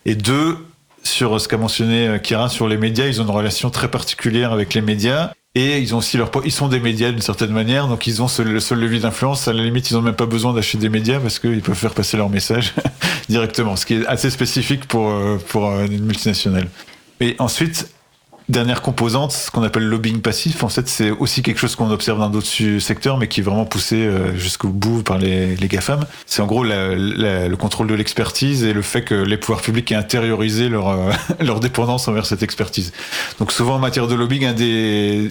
Et deux, sur ce qu'a mentionné euh, Kira sur les médias, ils ont une relation très particulière avec les médias. Et ils ont aussi leur, ils sont des médias d'une certaine manière, donc ils ont le seul levier d'influence. À la limite, ils n'ont même pas besoin d'acheter des médias parce qu'ils peuvent faire passer leur message directement, ce qui est assez spécifique pour, euh, pour euh, une multinationale. Et ensuite, Dernière composante, ce qu'on appelle le lobbying passif, en fait, c'est aussi quelque chose qu'on observe dans d'autres secteurs, mais qui est vraiment poussé euh, jusqu'au bout par les, GAFAM. C'est en gros le contrôle de l'expertise et le fait que les pouvoirs publics aient intériorisé leur, euh, dépendance envers cette expertise. Donc souvent en matière de lobbying, un des,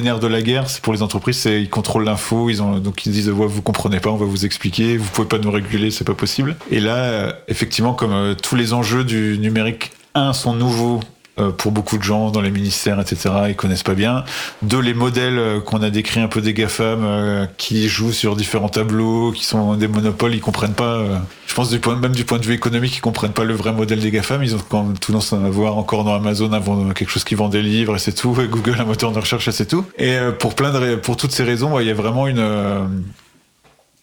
nerfs de la guerre, c'est pour les entreprises, c'est ils contrôlent l'info, ils ont, donc ils disent ouais, vous comprenez pas, on va vous expliquer, vous pouvez pas nous réguler, c'est pas possible. Et là, euh, effectivement, comme tous les enjeux du numérique un sont nouveaux pour beaucoup de gens dans les ministères, etc. Ils connaissent pas bien. Deux, les modèles euh, qu'on a décrits un peu des GAFAM euh, qui jouent sur différents tableaux, qui sont des monopoles, ils comprennent pas. je pense du point, même du point de vue économique, ils comprennent pas le vrai modèle des GAFAM. Ils ont quand même tendance à avoir encore dans Amazon avant quelque chose qui vend des livres et c'est tout. Et Google, un moteur de recherche et c'est tout. Et pour plein de, pour toutes ces raisons, il y a vraiment une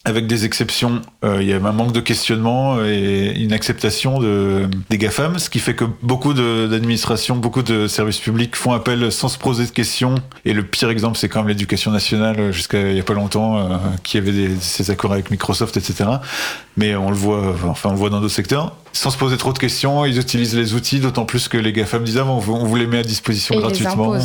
avec des exceptions, euh, il y a un manque de questionnement et une acceptation de, des GAFAM, ce qui fait que beaucoup d'administrations, beaucoup de services publics font appel sans se poser de questions. Et le pire exemple, c'est quand même l'éducation nationale, jusqu'à il y a pas longtemps, euh, qui avait des, ces accords avec Microsoft, etc. Mais on le voit, enfin on le voit dans d'autres secteurs. Sans se poser trop de questions, ils utilisent les outils, d'autant plus que les GAFAM disent ah, on vous les met à disposition gratuitement,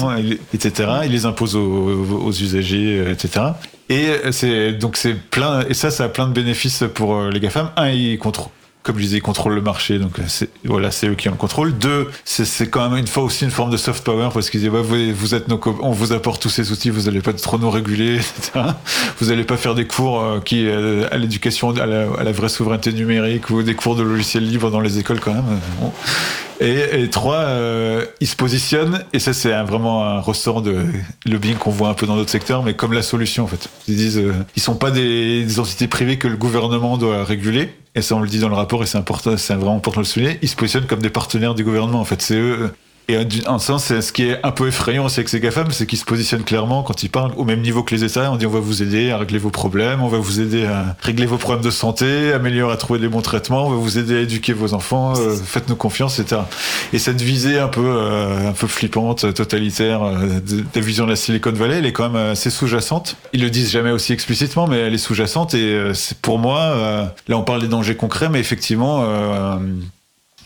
etc. Ils les imposent aux, aux usagers, etc. Et c'est donc c'est plein et ça ça a plein de bénéfices pour euh, les GAFAM. Un, ils contrôlent comme je disais, ils contrôlent le marché, donc voilà, c'est eux qui ont le contrôle. Deux, c'est, quand même une fois aussi une forme de soft power parce qu'ils disent, ouais, vous, êtes nos, on vous apporte tous ces outils, vous n'allez pas trop nous réguler, etc. Vous n'allez pas faire des cours euh, qui euh, à l'éducation, à la, vraie souveraineté numérique ou des cours de logiciels libres dans les écoles quand même. Et, et, trois, euh, ils se positionnent, et ça c'est vraiment un ressort de lobbying qu'on voit un peu dans d'autres secteurs, mais comme la solution en fait. Ils disent, euh, ils sont pas des, des, entités privées que le gouvernement doit réguler, et ça on le dit dans le rapport, et c'est important, c'est vraiment important de le souligner. Ils se positionnent comme des partenaires du gouvernement en fait. C'est eux et en sens, ce qui est un peu effrayant aussi avec ces GAFAM, c'est qu'ils se positionnent clairement quand ils parlent au même niveau que les États. On dit on va vous aider à régler vos problèmes, on va vous aider à régler vos problèmes de santé, améliorer, à trouver des bons traitements, on va vous aider à éduquer vos enfants, euh, faites-nous confiance, etc. Et cette visée un peu, euh, un peu flippante, totalitaire, euh, de, la vision de la Silicon Valley, elle est quand même assez sous-jacente. Ils le disent jamais aussi explicitement, mais elle est sous-jacente. Et c'est pour moi, là on parle des dangers concrets, mais effectivement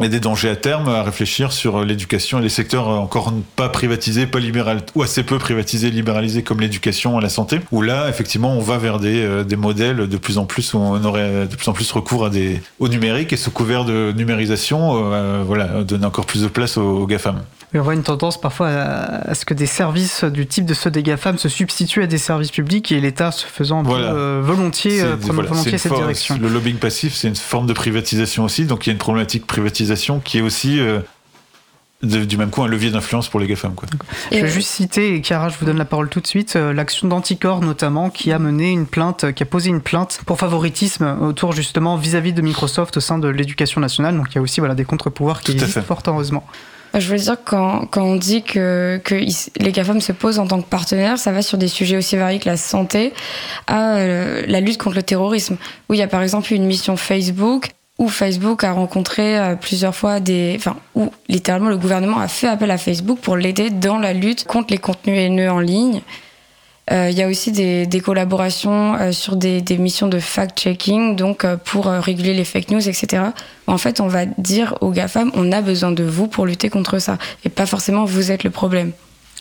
a des dangers à terme à réfléchir sur l'éducation et les secteurs encore pas privatisés, pas libéral ou assez peu privatisés, libéralisés comme l'éducation et la santé, où là, effectivement, on va vers des, euh, des modèles de plus en plus où on aurait de plus en plus recours au numérique et sous couvert de numérisation, euh, voilà, donner encore plus de place aux, GAFAM. On voit une tendance parfois à, ce que des services du type de ceux des GAFAM se substituent à des services publics et l'État se faisant euh, volontiers, volontiers cette direction. Le lobbying passif, c'est une forme de privatisation aussi, donc il y a une problématique privatisation qui est aussi euh, du même coup un levier d'influence pour les GAFAM. Quoi. Je vais juste citer, et Chiara, je vous donne la parole tout de suite, euh, l'action d'Anticor notamment, qui a mené une plainte, qui a posé une plainte pour favoritisme autour justement vis-à-vis de Microsoft au sein de l'éducation nationale. Donc il y a aussi voilà, des contre-pouvoirs qui existent fort heureusement. Je veux dire, quand, quand on dit que, que les GAFAM se posent en tant que partenaires, ça va sur des sujets aussi variés que la santé à euh, la lutte contre le terrorisme. Où il y a par exemple une mission Facebook où Facebook a rencontré euh, plusieurs fois des, enfin, où littéralement le gouvernement a fait appel à Facebook pour l'aider dans la lutte contre les contenus haineux en ligne. Euh, il y a aussi des, collaborations euh, sur des, des, missions de fact-checking, donc pour réguler les fake news, etc. En fait, on va dire aux GAFAM, on a besoin de vous pour lutter contre ça, et pas forcément vous êtes le problème.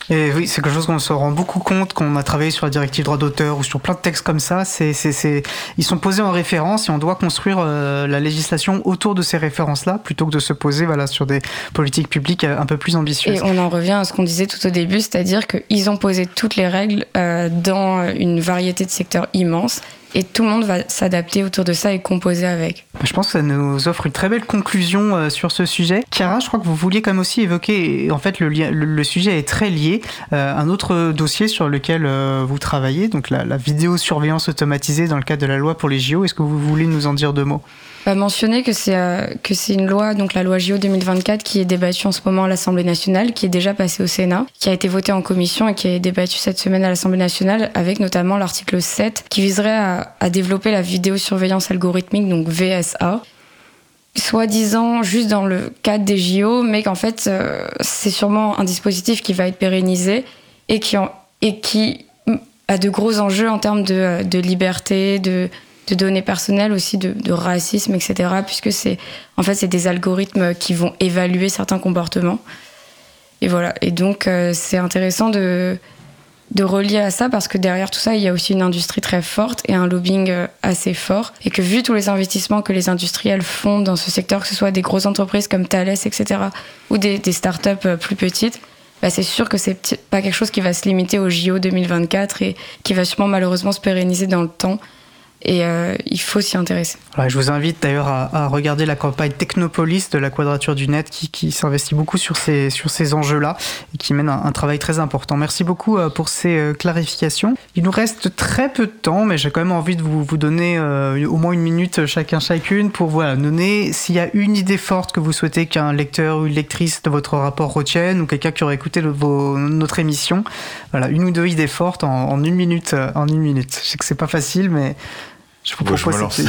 Et oui, c'est quelque chose qu'on se rend beaucoup compte quand on a travaillé sur la directive droit d'auteur ou sur plein de textes comme ça. C'est, c'est, ils sont posés en référence et on doit construire euh, la législation autour de ces références-là plutôt que de se poser voilà, sur des politiques publiques euh, un peu plus ambitieuses. Et on en revient à ce qu'on disait tout au début, c'est-à-dire qu'ils ont posé toutes les règles euh, dans une variété de secteurs immenses et tout le monde va s'adapter autour de ça et composer avec. Je pense que ça nous offre une très belle conclusion euh, sur ce sujet. Chiara, je crois que vous vouliez quand même aussi évoquer, en fait le, le, sujet est très lié, euh, un autre dossier sur lequel euh, vous travaillez, donc la, la vidéosurveillance automatisée dans le cadre de la loi pour les JO. Est-ce que vous voulez nous en dire deux mots? Bah, mentionner que c'est euh, que c'est une loi, donc la loi JO 2024, qui est débattue en ce moment à l'Assemblée nationale, qui est déjà passée au Sénat, qui a été votée en commission et qui est débattue cette semaine à l'Assemblée nationale, avec notamment l'article 7, qui viserait à, développer la vidéosurveillance algorithmique, donc VSA, soi-disant juste dans le cadre des JO, mais qu'en fait euh, c'est sûrement un dispositif qui va être pérennisé et qui, qui a de gros enjeux en termes de, de liberté, de de données personnelles aussi, de, racisme, etc. Puisque c'est en fait c'est des algorithmes qui vont évaluer certains comportements. Et voilà. Et donc euh, c'est intéressant de de relier à ça parce que derrière tout ça, il y a aussi une industrie très forte et un lobbying euh, assez fort. Et que vu tous les investissements que les industriels font dans ce secteur, que ce soit des grosses entreprises comme Thales, etc., ou des, des startups euh, plus petites, bah c'est sûr que c'est pas quelque chose qui va se limiter au JO 2024 et qui va sûrement malheureusement se pérenniser dans le temps et euh, il faut s'y intéresser. Je vous invite d'ailleurs à, regarder la campagne Technopolis de la Quadrature du Net qui, s'investit beaucoup sur ces, sur ces enjeux-là et qui mène un, travail très important. Merci beaucoup euh, pour ces euh, clarifications. Il nous reste très peu de temps, mais j'ai quand même envie de vous, vous donner au moins une minute chacun chacune pour voilà, donner s'il y a une idée forte que vous souhaitez qu'un lecteur ou une lectrice de votre rapport retienne ou quelqu'un qui aurait écouté notre émission. Voilà, une ou deux idées fortes en, en une minute. En une minute. Je sais que c'est pas facile, mais je vous propose ouais, je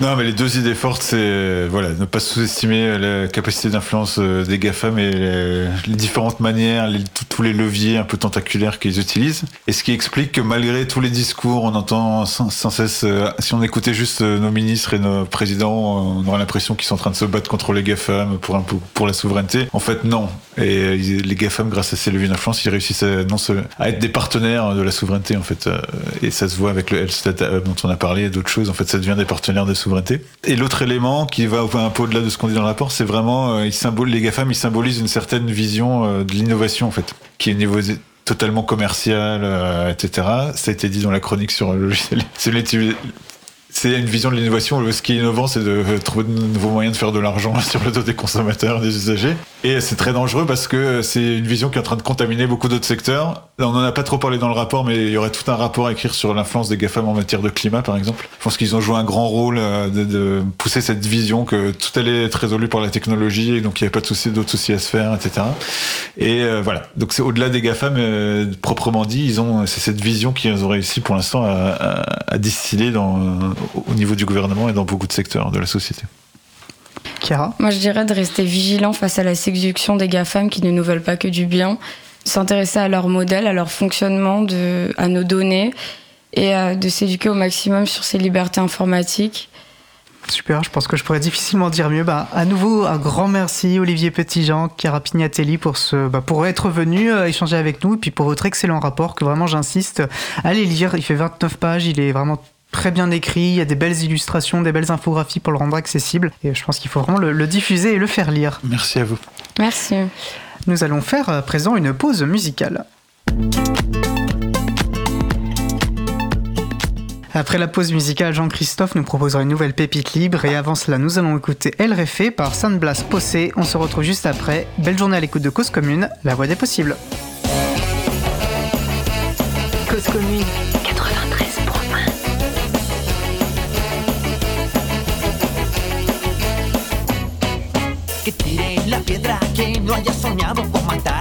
Non, mais les deux idées fortes, c'est voilà, ne pas sous-estimer la capacité d'influence euh, des GAFAM et les, les différentes manières, les, tous les leviers un peu tentaculaires qu'ils utilisent. Et ce qui explique que malgré tous les discours, on entend sans, sans cesse, euh, si on écoutait juste euh, nos ministres et nos présidents, on aurait l'impression qu'ils sont en train de se battre contre les GAFAM pour, un, pour, pour la souveraineté. En fait, non. Et les GAFAM, grâce à ces leviers d'influence, ils réussissent à, non, à être des partenaires de la souveraineté, en fait. Et ça se voit avec le Health Data Hub dont on a parlé et d'autres choses. En fait, ça devient des partenaires de souveraineté. Et l'autre élément qui va un peu au-delà de ce qu'on dit dans le rapport, c'est vraiment, euh, il symbole, les GAFAM, ils symbolisent une certaine vision euh, de l'innovation, en fait, qui est niveau totalement commercial, euh, etc. Ça a été dit dans la chronique sur le logiciel. C'est c'est une vision de l'innovation. Ce qui est innovant, c'est de trouver de nouveaux moyens de faire de l'argent sur le dos des consommateurs, des usagers. Et c'est très dangereux parce que c'est une vision qui est en train de contaminer beaucoup d'autres secteurs. On n'en a pas trop parlé dans le rapport, mais il y aurait tout un rapport à écrire sur l'influence des GAFAM en matière de climat, par exemple. Je pense qu'ils ont joué un grand rôle euh, de, pousser cette vision que tout allait être résolu par la technologie et donc il n'y avait pas de soucis, d'autres soucis à se faire, etc. Et euh, voilà. Donc c'est au-delà des GAFAM, euh, proprement dit, ils ont, c'est cette vision qu'ils ont réussi pour l'instant à, distiller dans, au niveau du gouvernement et dans beaucoup de secteurs de la société. Chiara Moi, je dirais de rester vigilant face à la séduction des GAFAM qui ne nous veulent pas que du bien, s'intéresser à leur modèle, à leur fonctionnement, de, à nos données et de s'éduquer au maximum sur ces libertés informatiques. Super, je pense que je pourrais difficilement dire mieux. Bah, à nouveau, un grand merci Olivier Petitjean, Chiara Pignatelli pour, ce, bah, pour être venu euh, échanger avec nous et puis pour votre excellent rapport que vraiment j'insiste, allez lire. Il fait 29 pages, il est vraiment très bien écrit, il y a des belles illustrations, des belles infographies pour le rendre accessible. Et je pense qu'il faut vraiment le, le, diffuser et le faire lire. Merci à vous. Merci. Nous allons faire à présent une pause musicale. Après la pause musicale, Jean-Christophe nous proposera une nouvelle pépite libre et avant cela, nous allons écouter El Réfé par San Blas Possé. On se retrouve juste après. Belle journée à l'écoute de Cause Commune, la voix des possibles. Cause Commune tire la piedra que no haya soñado con matar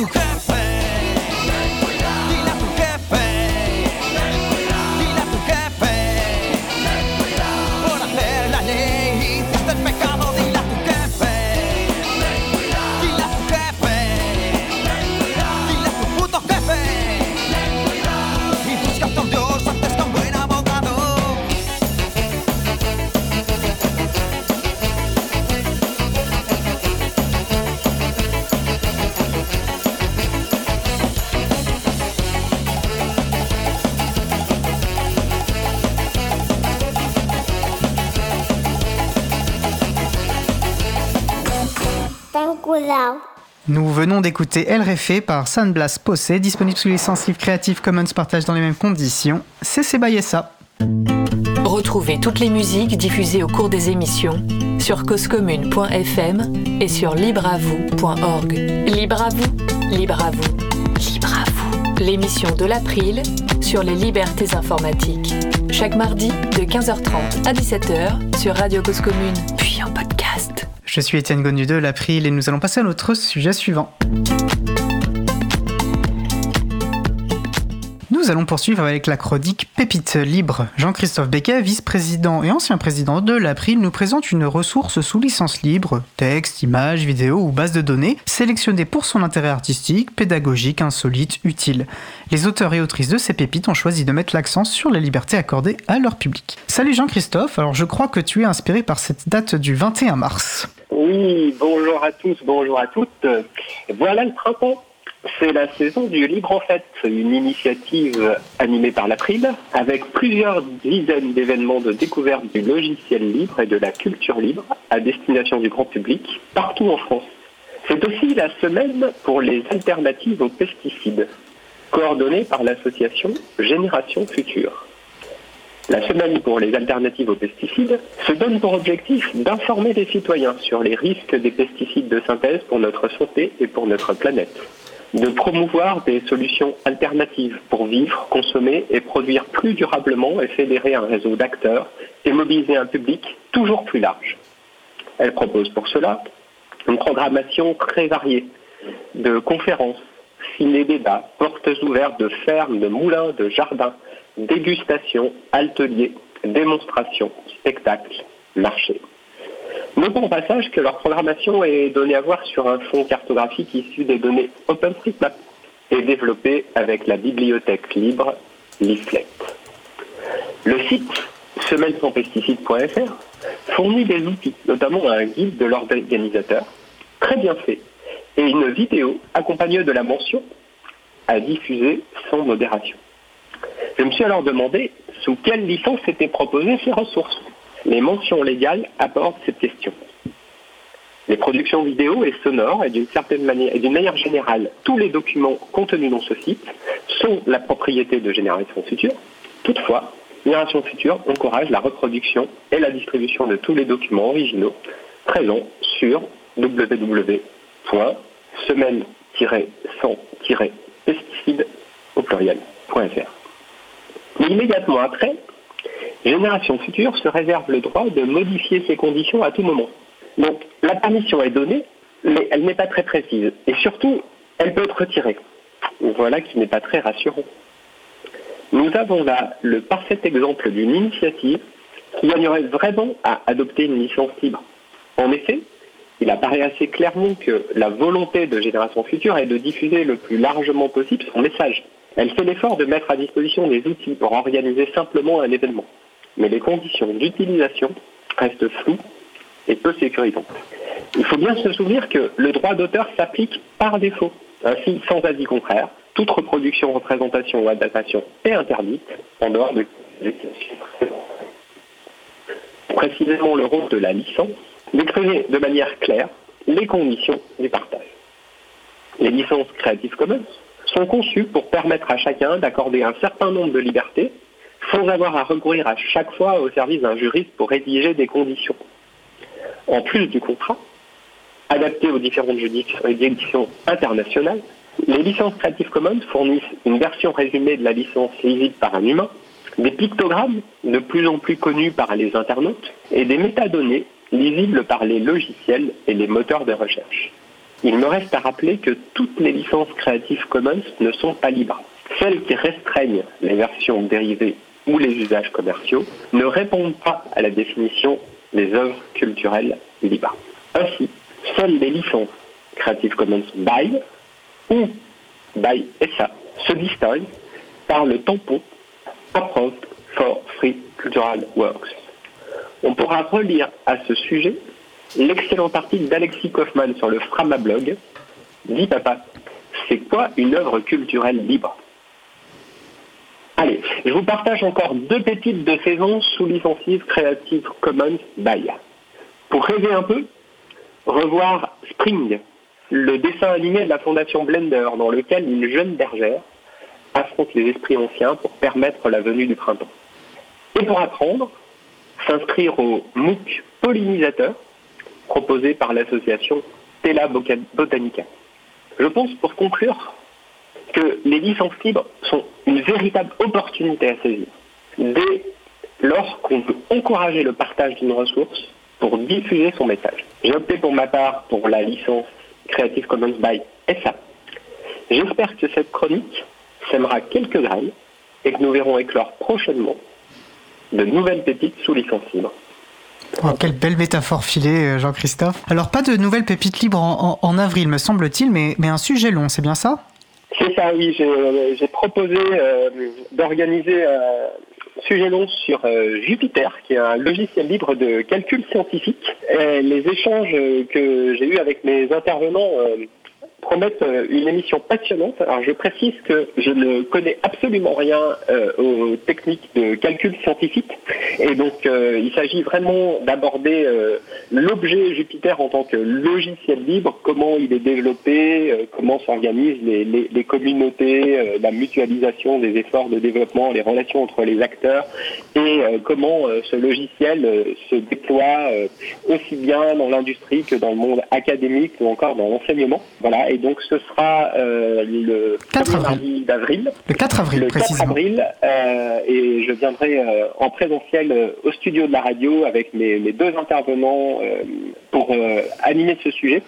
tu jefe. D'écouter El Refe par San Blas disponible sous licence Creative Commons partage dans les mêmes conditions. C'est Sebayessa. Retrouvez toutes les musiques diffusées au cours des émissions sur causecommune.fm et sur libreavoue.org. Libre à vous, libre à vous, libre à vous. L'émission de l'April sur les libertés informatiques. Chaque mardi de 15h30 à 17h sur Radio Cause Commune, puis en podcast. Je suis Étienne Gonu de l'April et nous allons passer à notre sujet suivant. Nous allons poursuivre avec la chronique Pépite libre. Jean-Christophe Becquet, vice-président et ancien président de l'April, nous présente une ressource sous licence libre, texte, images, vidéos ou base de données, sélectionnée pour son intérêt artistique, pédagogique, insolite, utile. Les auteurs et autrices de ces pépites ont choisi de mettre l'accent sur les libertés accordées à leur public. Salut Jean-Christophe, alors je crois que tu es inspiré par cette date du 21 mars. Oui, bonjour à tous, bonjour à toutes. Voilà le printemps. C'est la saison du Libre en Fête, une initiative animée par l'April, avec plusieurs dizaines d'événements de découverte du logiciel libre et de la culture libre à destination du grand public, partout en France. C'est aussi la semaine pour les alternatives aux pesticides, coordonnée par l'association Génération Future. La semaine pour les alternatives aux pesticides se donne pour objectif d'informer les citoyens sur les risques des pesticides de synthèse pour notre santé et pour notre planète, de promouvoir des solutions alternatives pour vivre, consommer et produire plus durablement et fédérer un réseau d'acteurs et mobiliser un public toujours plus large. Elle propose pour cela une programmation très variée de conférences, ciné-débats, portes ouvertes de fermes, de moulins, de jardins, dégustations, ateliers, démonstrations, spectacles, marchés. Notons au passage que leur programmation est donnée à voir sur un fond cartographique issu des données OpenStreetMap et développé avec la bibliothèque libre Leaflet. Le site semaine-sans-pesticides.fr fournit des outils, notamment un guide de l'organisateur, très bien fait, et une vidéo accompagnée de la mention à diffuser sans modération. Je me suis alors demandé sous quelle licence étaient proposées ces ressources. Les mentions légales abordent cette question. Les productions vidéo et sonores, et d'une certaine manière, et d'une manière générale, tous les documents contenus dans ce site sont la propriété de Génération Future. Toutefois, Génération Future encourage la reproduction et la distribution de tous les documents originaux présents sur www.semaine-sans-pesticide au pluriel.fr. Immédiatement après, Génération Future se réserve le droit de modifier ses conditions à tout moment. Donc la permission est donnée, mais elle n'est pas très précise. Et surtout, elle peut être retirée. Voilà qui n'est pas très rassurant. Nous avons là le parfait exemple d'une initiative qui gagnerait vraiment à adopter une licence libre. En effet, il apparaît assez clairement que la volonté de Génération Future est de diffuser le plus largement possible son message. Elle fait l'effort de mettre à disposition des outils pour organiser simplement un événement. Mais les conditions d'utilisation restent floues et peu sécurisantes. Il faut bien se souvenir que le droit d'auteur s'applique par défaut. Ainsi, sans avis contraire, toute reproduction, représentation ou adaptation est interdite en dehors de précisément le rôle de la licence, d'écrire de manière claire les conditions du partage. Les licences Creative Commons sont conçues pour permettre à chacun d'accorder un certain nombre de libertés sans avoir à recourir à chaque fois au service d'un juriste pour rédiger des conditions. En plus du contrat, adapté aux différentes juridictions internationales, les licences Creative Commons fournissent une version résumée de la licence lisible par un humain, des pictogrammes de plus en plus connus par les internautes et des métadonnées lisibles par les logiciels et les moteurs de recherche. Il me reste à rappeler que toutes les licences Creative Commons ne sont pas libres. Celles qui restreignent les versions dérivées ou les usages commerciaux ne répondent pas à la définition des œuvres culturelles libres. Ainsi, seules les licences Creative Commons BY ou by SA se distinguent par le tampon Approved for Free Cultural Works. On pourra relire à ce sujet l'excellent article d'Alexis Kaufman sur le Frama blog. Dis papa, c'est quoi une œuvre culturelle libre? Allez, je vous partage encore deux pépites de saison sous licentive Creative Commons by. Pour rêver un peu, revoir Spring, le dessin animé de la fondation Blender, dans lequel une jeune bergère affronte les esprits anciens pour permettre la venue du printemps. Et pour apprendre, s'inscrire au MOOC pollinisateur proposé par l'association Tela Botanica. Je pense, pour conclure, que les licences libres sont une véritable opportunité à saisir. Dès lors qu'on veut encourager le partage d'une ressource pour diffuser son message. J'ai opté pour ma part pour la licence Creative Commons by SA. J'espère que cette chronique sèmera quelques graines et que nous verrons éclore prochainement de nouvelles pépites sous licence libre. Oh, quelle belle métaphore filée, euh, Jean-Christophe. Alors, pas de nouvelles pépites libres en, avril, me semble-t-il, mais, un sujet long, c'est bien ça? C'est ça, oui. J'ai euh, proposé euh, d'organiser un sujet long sur Jupiter, qui est un logiciel libre de calcul scientifique. Et les échanges que j'ai eus avec mes intervenants promettent euh, une émission passionnante. Alors je précise que je ne connais absolument rien euh, aux techniques de calcul scientifique et donc euh, il s'agit vraiment d'aborder l'objet Jupiter en tant que logiciel libre, comment il est développé, comment s'organisent les, communautés, la mutualisation des efforts de développement, les relations entre les acteurs et comment ce logiciel se déploie aussi bien dans l'industrie que dans le monde académique ou encore dans l'enseignement. Voilà, et donc ce sera euh, le 4 avril. d'avril. Le 4 avril, le 4 avril, euh, et je viendrai euh, en présentiel au studio de la radio avec mes, deux intervenants pour animer ce sujet.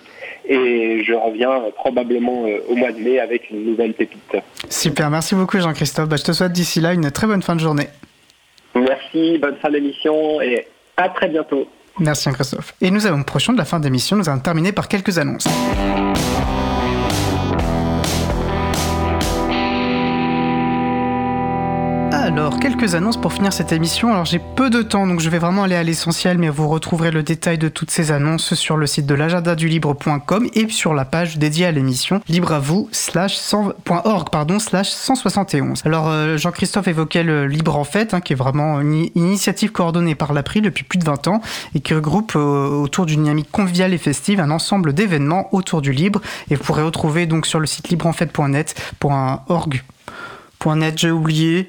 Et je reviens probablement au mois de mai avec une nouvelle pépite. Super, merci beaucoup Jean-Christophe. Bah, je te souhaite d'ici là une très bonne fin de journée. Merci, bonne fin d'émission et à très bientôt. Merci Jean-Christophe. Et nous avons prochain de la fin d'émission, nous allons terminer par quelques annonces. Alors, quelques annonces pour finir cette émission. Alors, j'ai peu de temps, donc je vais vraiment aller à l'essentiel, mais vous retrouverez le détail de toutes ces annonces sur le site de l'agendadulibre.com et sur la page dédiée à l'émission libre à vous slash pardon slash 171. Alors, euh, Jean-Christophe évoquait le Libre en Fête, hein, qui est vraiment une initiative coordonnée par l'April depuis plus de 20 ans et qui regroupe euh, autour d'une dynamique conviviale et festive un ensemble d'événements autour du libre. Et vous pourrez retrouver donc sur le site libreenfête.net org.net, j'ai oublié,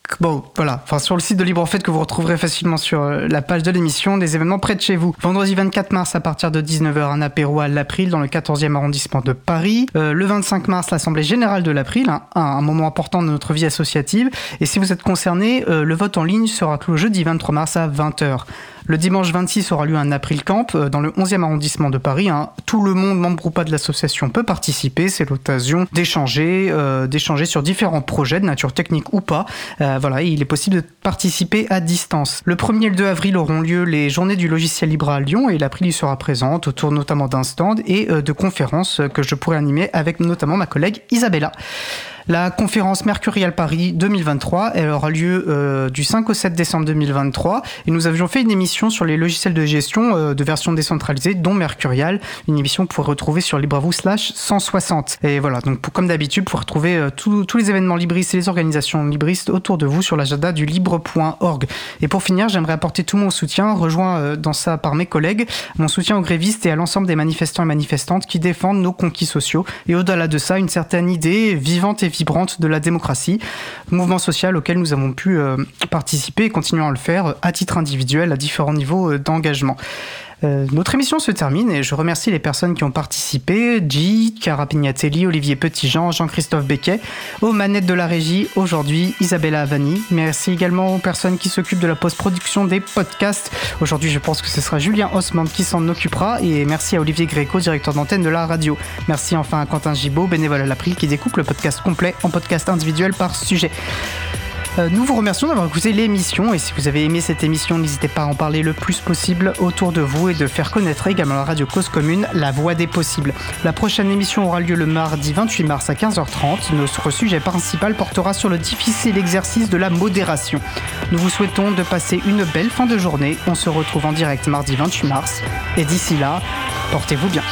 Bon, voilà. Enfin, sur le site de Libre en Fait que vous retrouverez facilement sur euh, la page de l'émission, des événements près de chez vous. Vendredi 24 mars à partir de 19h, un apéro à l'April dans le 14e arrondissement de Paris. Euh, le 25 mars, l'Assemblée Générale de l'April, un, un, moment important de notre vie associative. Et si vous êtes concerné, euh, le vote en ligne sera clos jeudi 23 mars à 20h. Le dimanche 26 aura lieu un April Camp dans le 11e arrondissement de Paris. Hein. Tout le monde, membre ou pas de l'association, peut participer. C'est l'occasion d'échanger, d'échanger sur différents projets de nature technique ou pas. Euh, voilà, il est possible de participer à distance. Le 1er et le 2 avril auront lieu les journées du logiciel libre à Lyon et l'April y sera présente autour notamment d'un stand et de conférences que je pourrai animer avec notamment ma collègue Isabella. La conférence Mercurial Paris 2023, elle aura lieu euh, du 5 au 7 décembre 2023 et nous avions fait une émission sur les logiciels de gestion euh, de version décentralisée, dont Mercurial, une émission que vous pouvez retrouver sur LibreVou slash 160. Et voilà, donc comme d'habitude, vous pouvez retrouver euh, tous les événements libristes et les organisations libristes autour de vous sur l'agenda du libre.org. Et pour finir, j'aimerais apporter tout mon soutien, rejoint dans ça par mes collègues, mon soutien aux grévistes et à l'ensemble des manifestants et manifestantes qui défendent nos conquis sociaux et au-delà de ça, une certaine idée vivante et vibrante de la démocratie, mouvement social auquel nous avons pu participer et continuons à le faire à titre individuel à différents niveaux d'engagement. Euh, notre émission se termine et je remercie les personnes qui ont participé G, Cara Pignatelli, Olivier Petitjean, Jean-Christophe Becquet, aux manettes de la régie aujourd'hui Isabella Avani. Merci également aux personnes qui s'occupent de la post-production des podcasts. Aujourd'hui, je pense que ce sera Julien Osman qui s'en occupera et merci à Olivier Gréco, directeur d'antenne de la radio. Merci enfin à Quentin Gibaud, bénévole à l'April, qui découpe le podcast complet en podcast individuel par sujet. Euh, nous vous remercions d'avoir écouté l'émission et si vous avez aimé cette émission, n'hésitez pas à en parler le plus possible autour de vous et de faire connaître également la radio Cause Commune la voix des possibles. La prochaine émission aura lieu le mardi 28 mars à 15h30. Notre sujet principal portera sur le difficile exercice de la modération. Nous vous souhaitons de passer une belle fin de journée. On se retrouve en direct mardi 28 mars et d'ici là, portez-vous bien.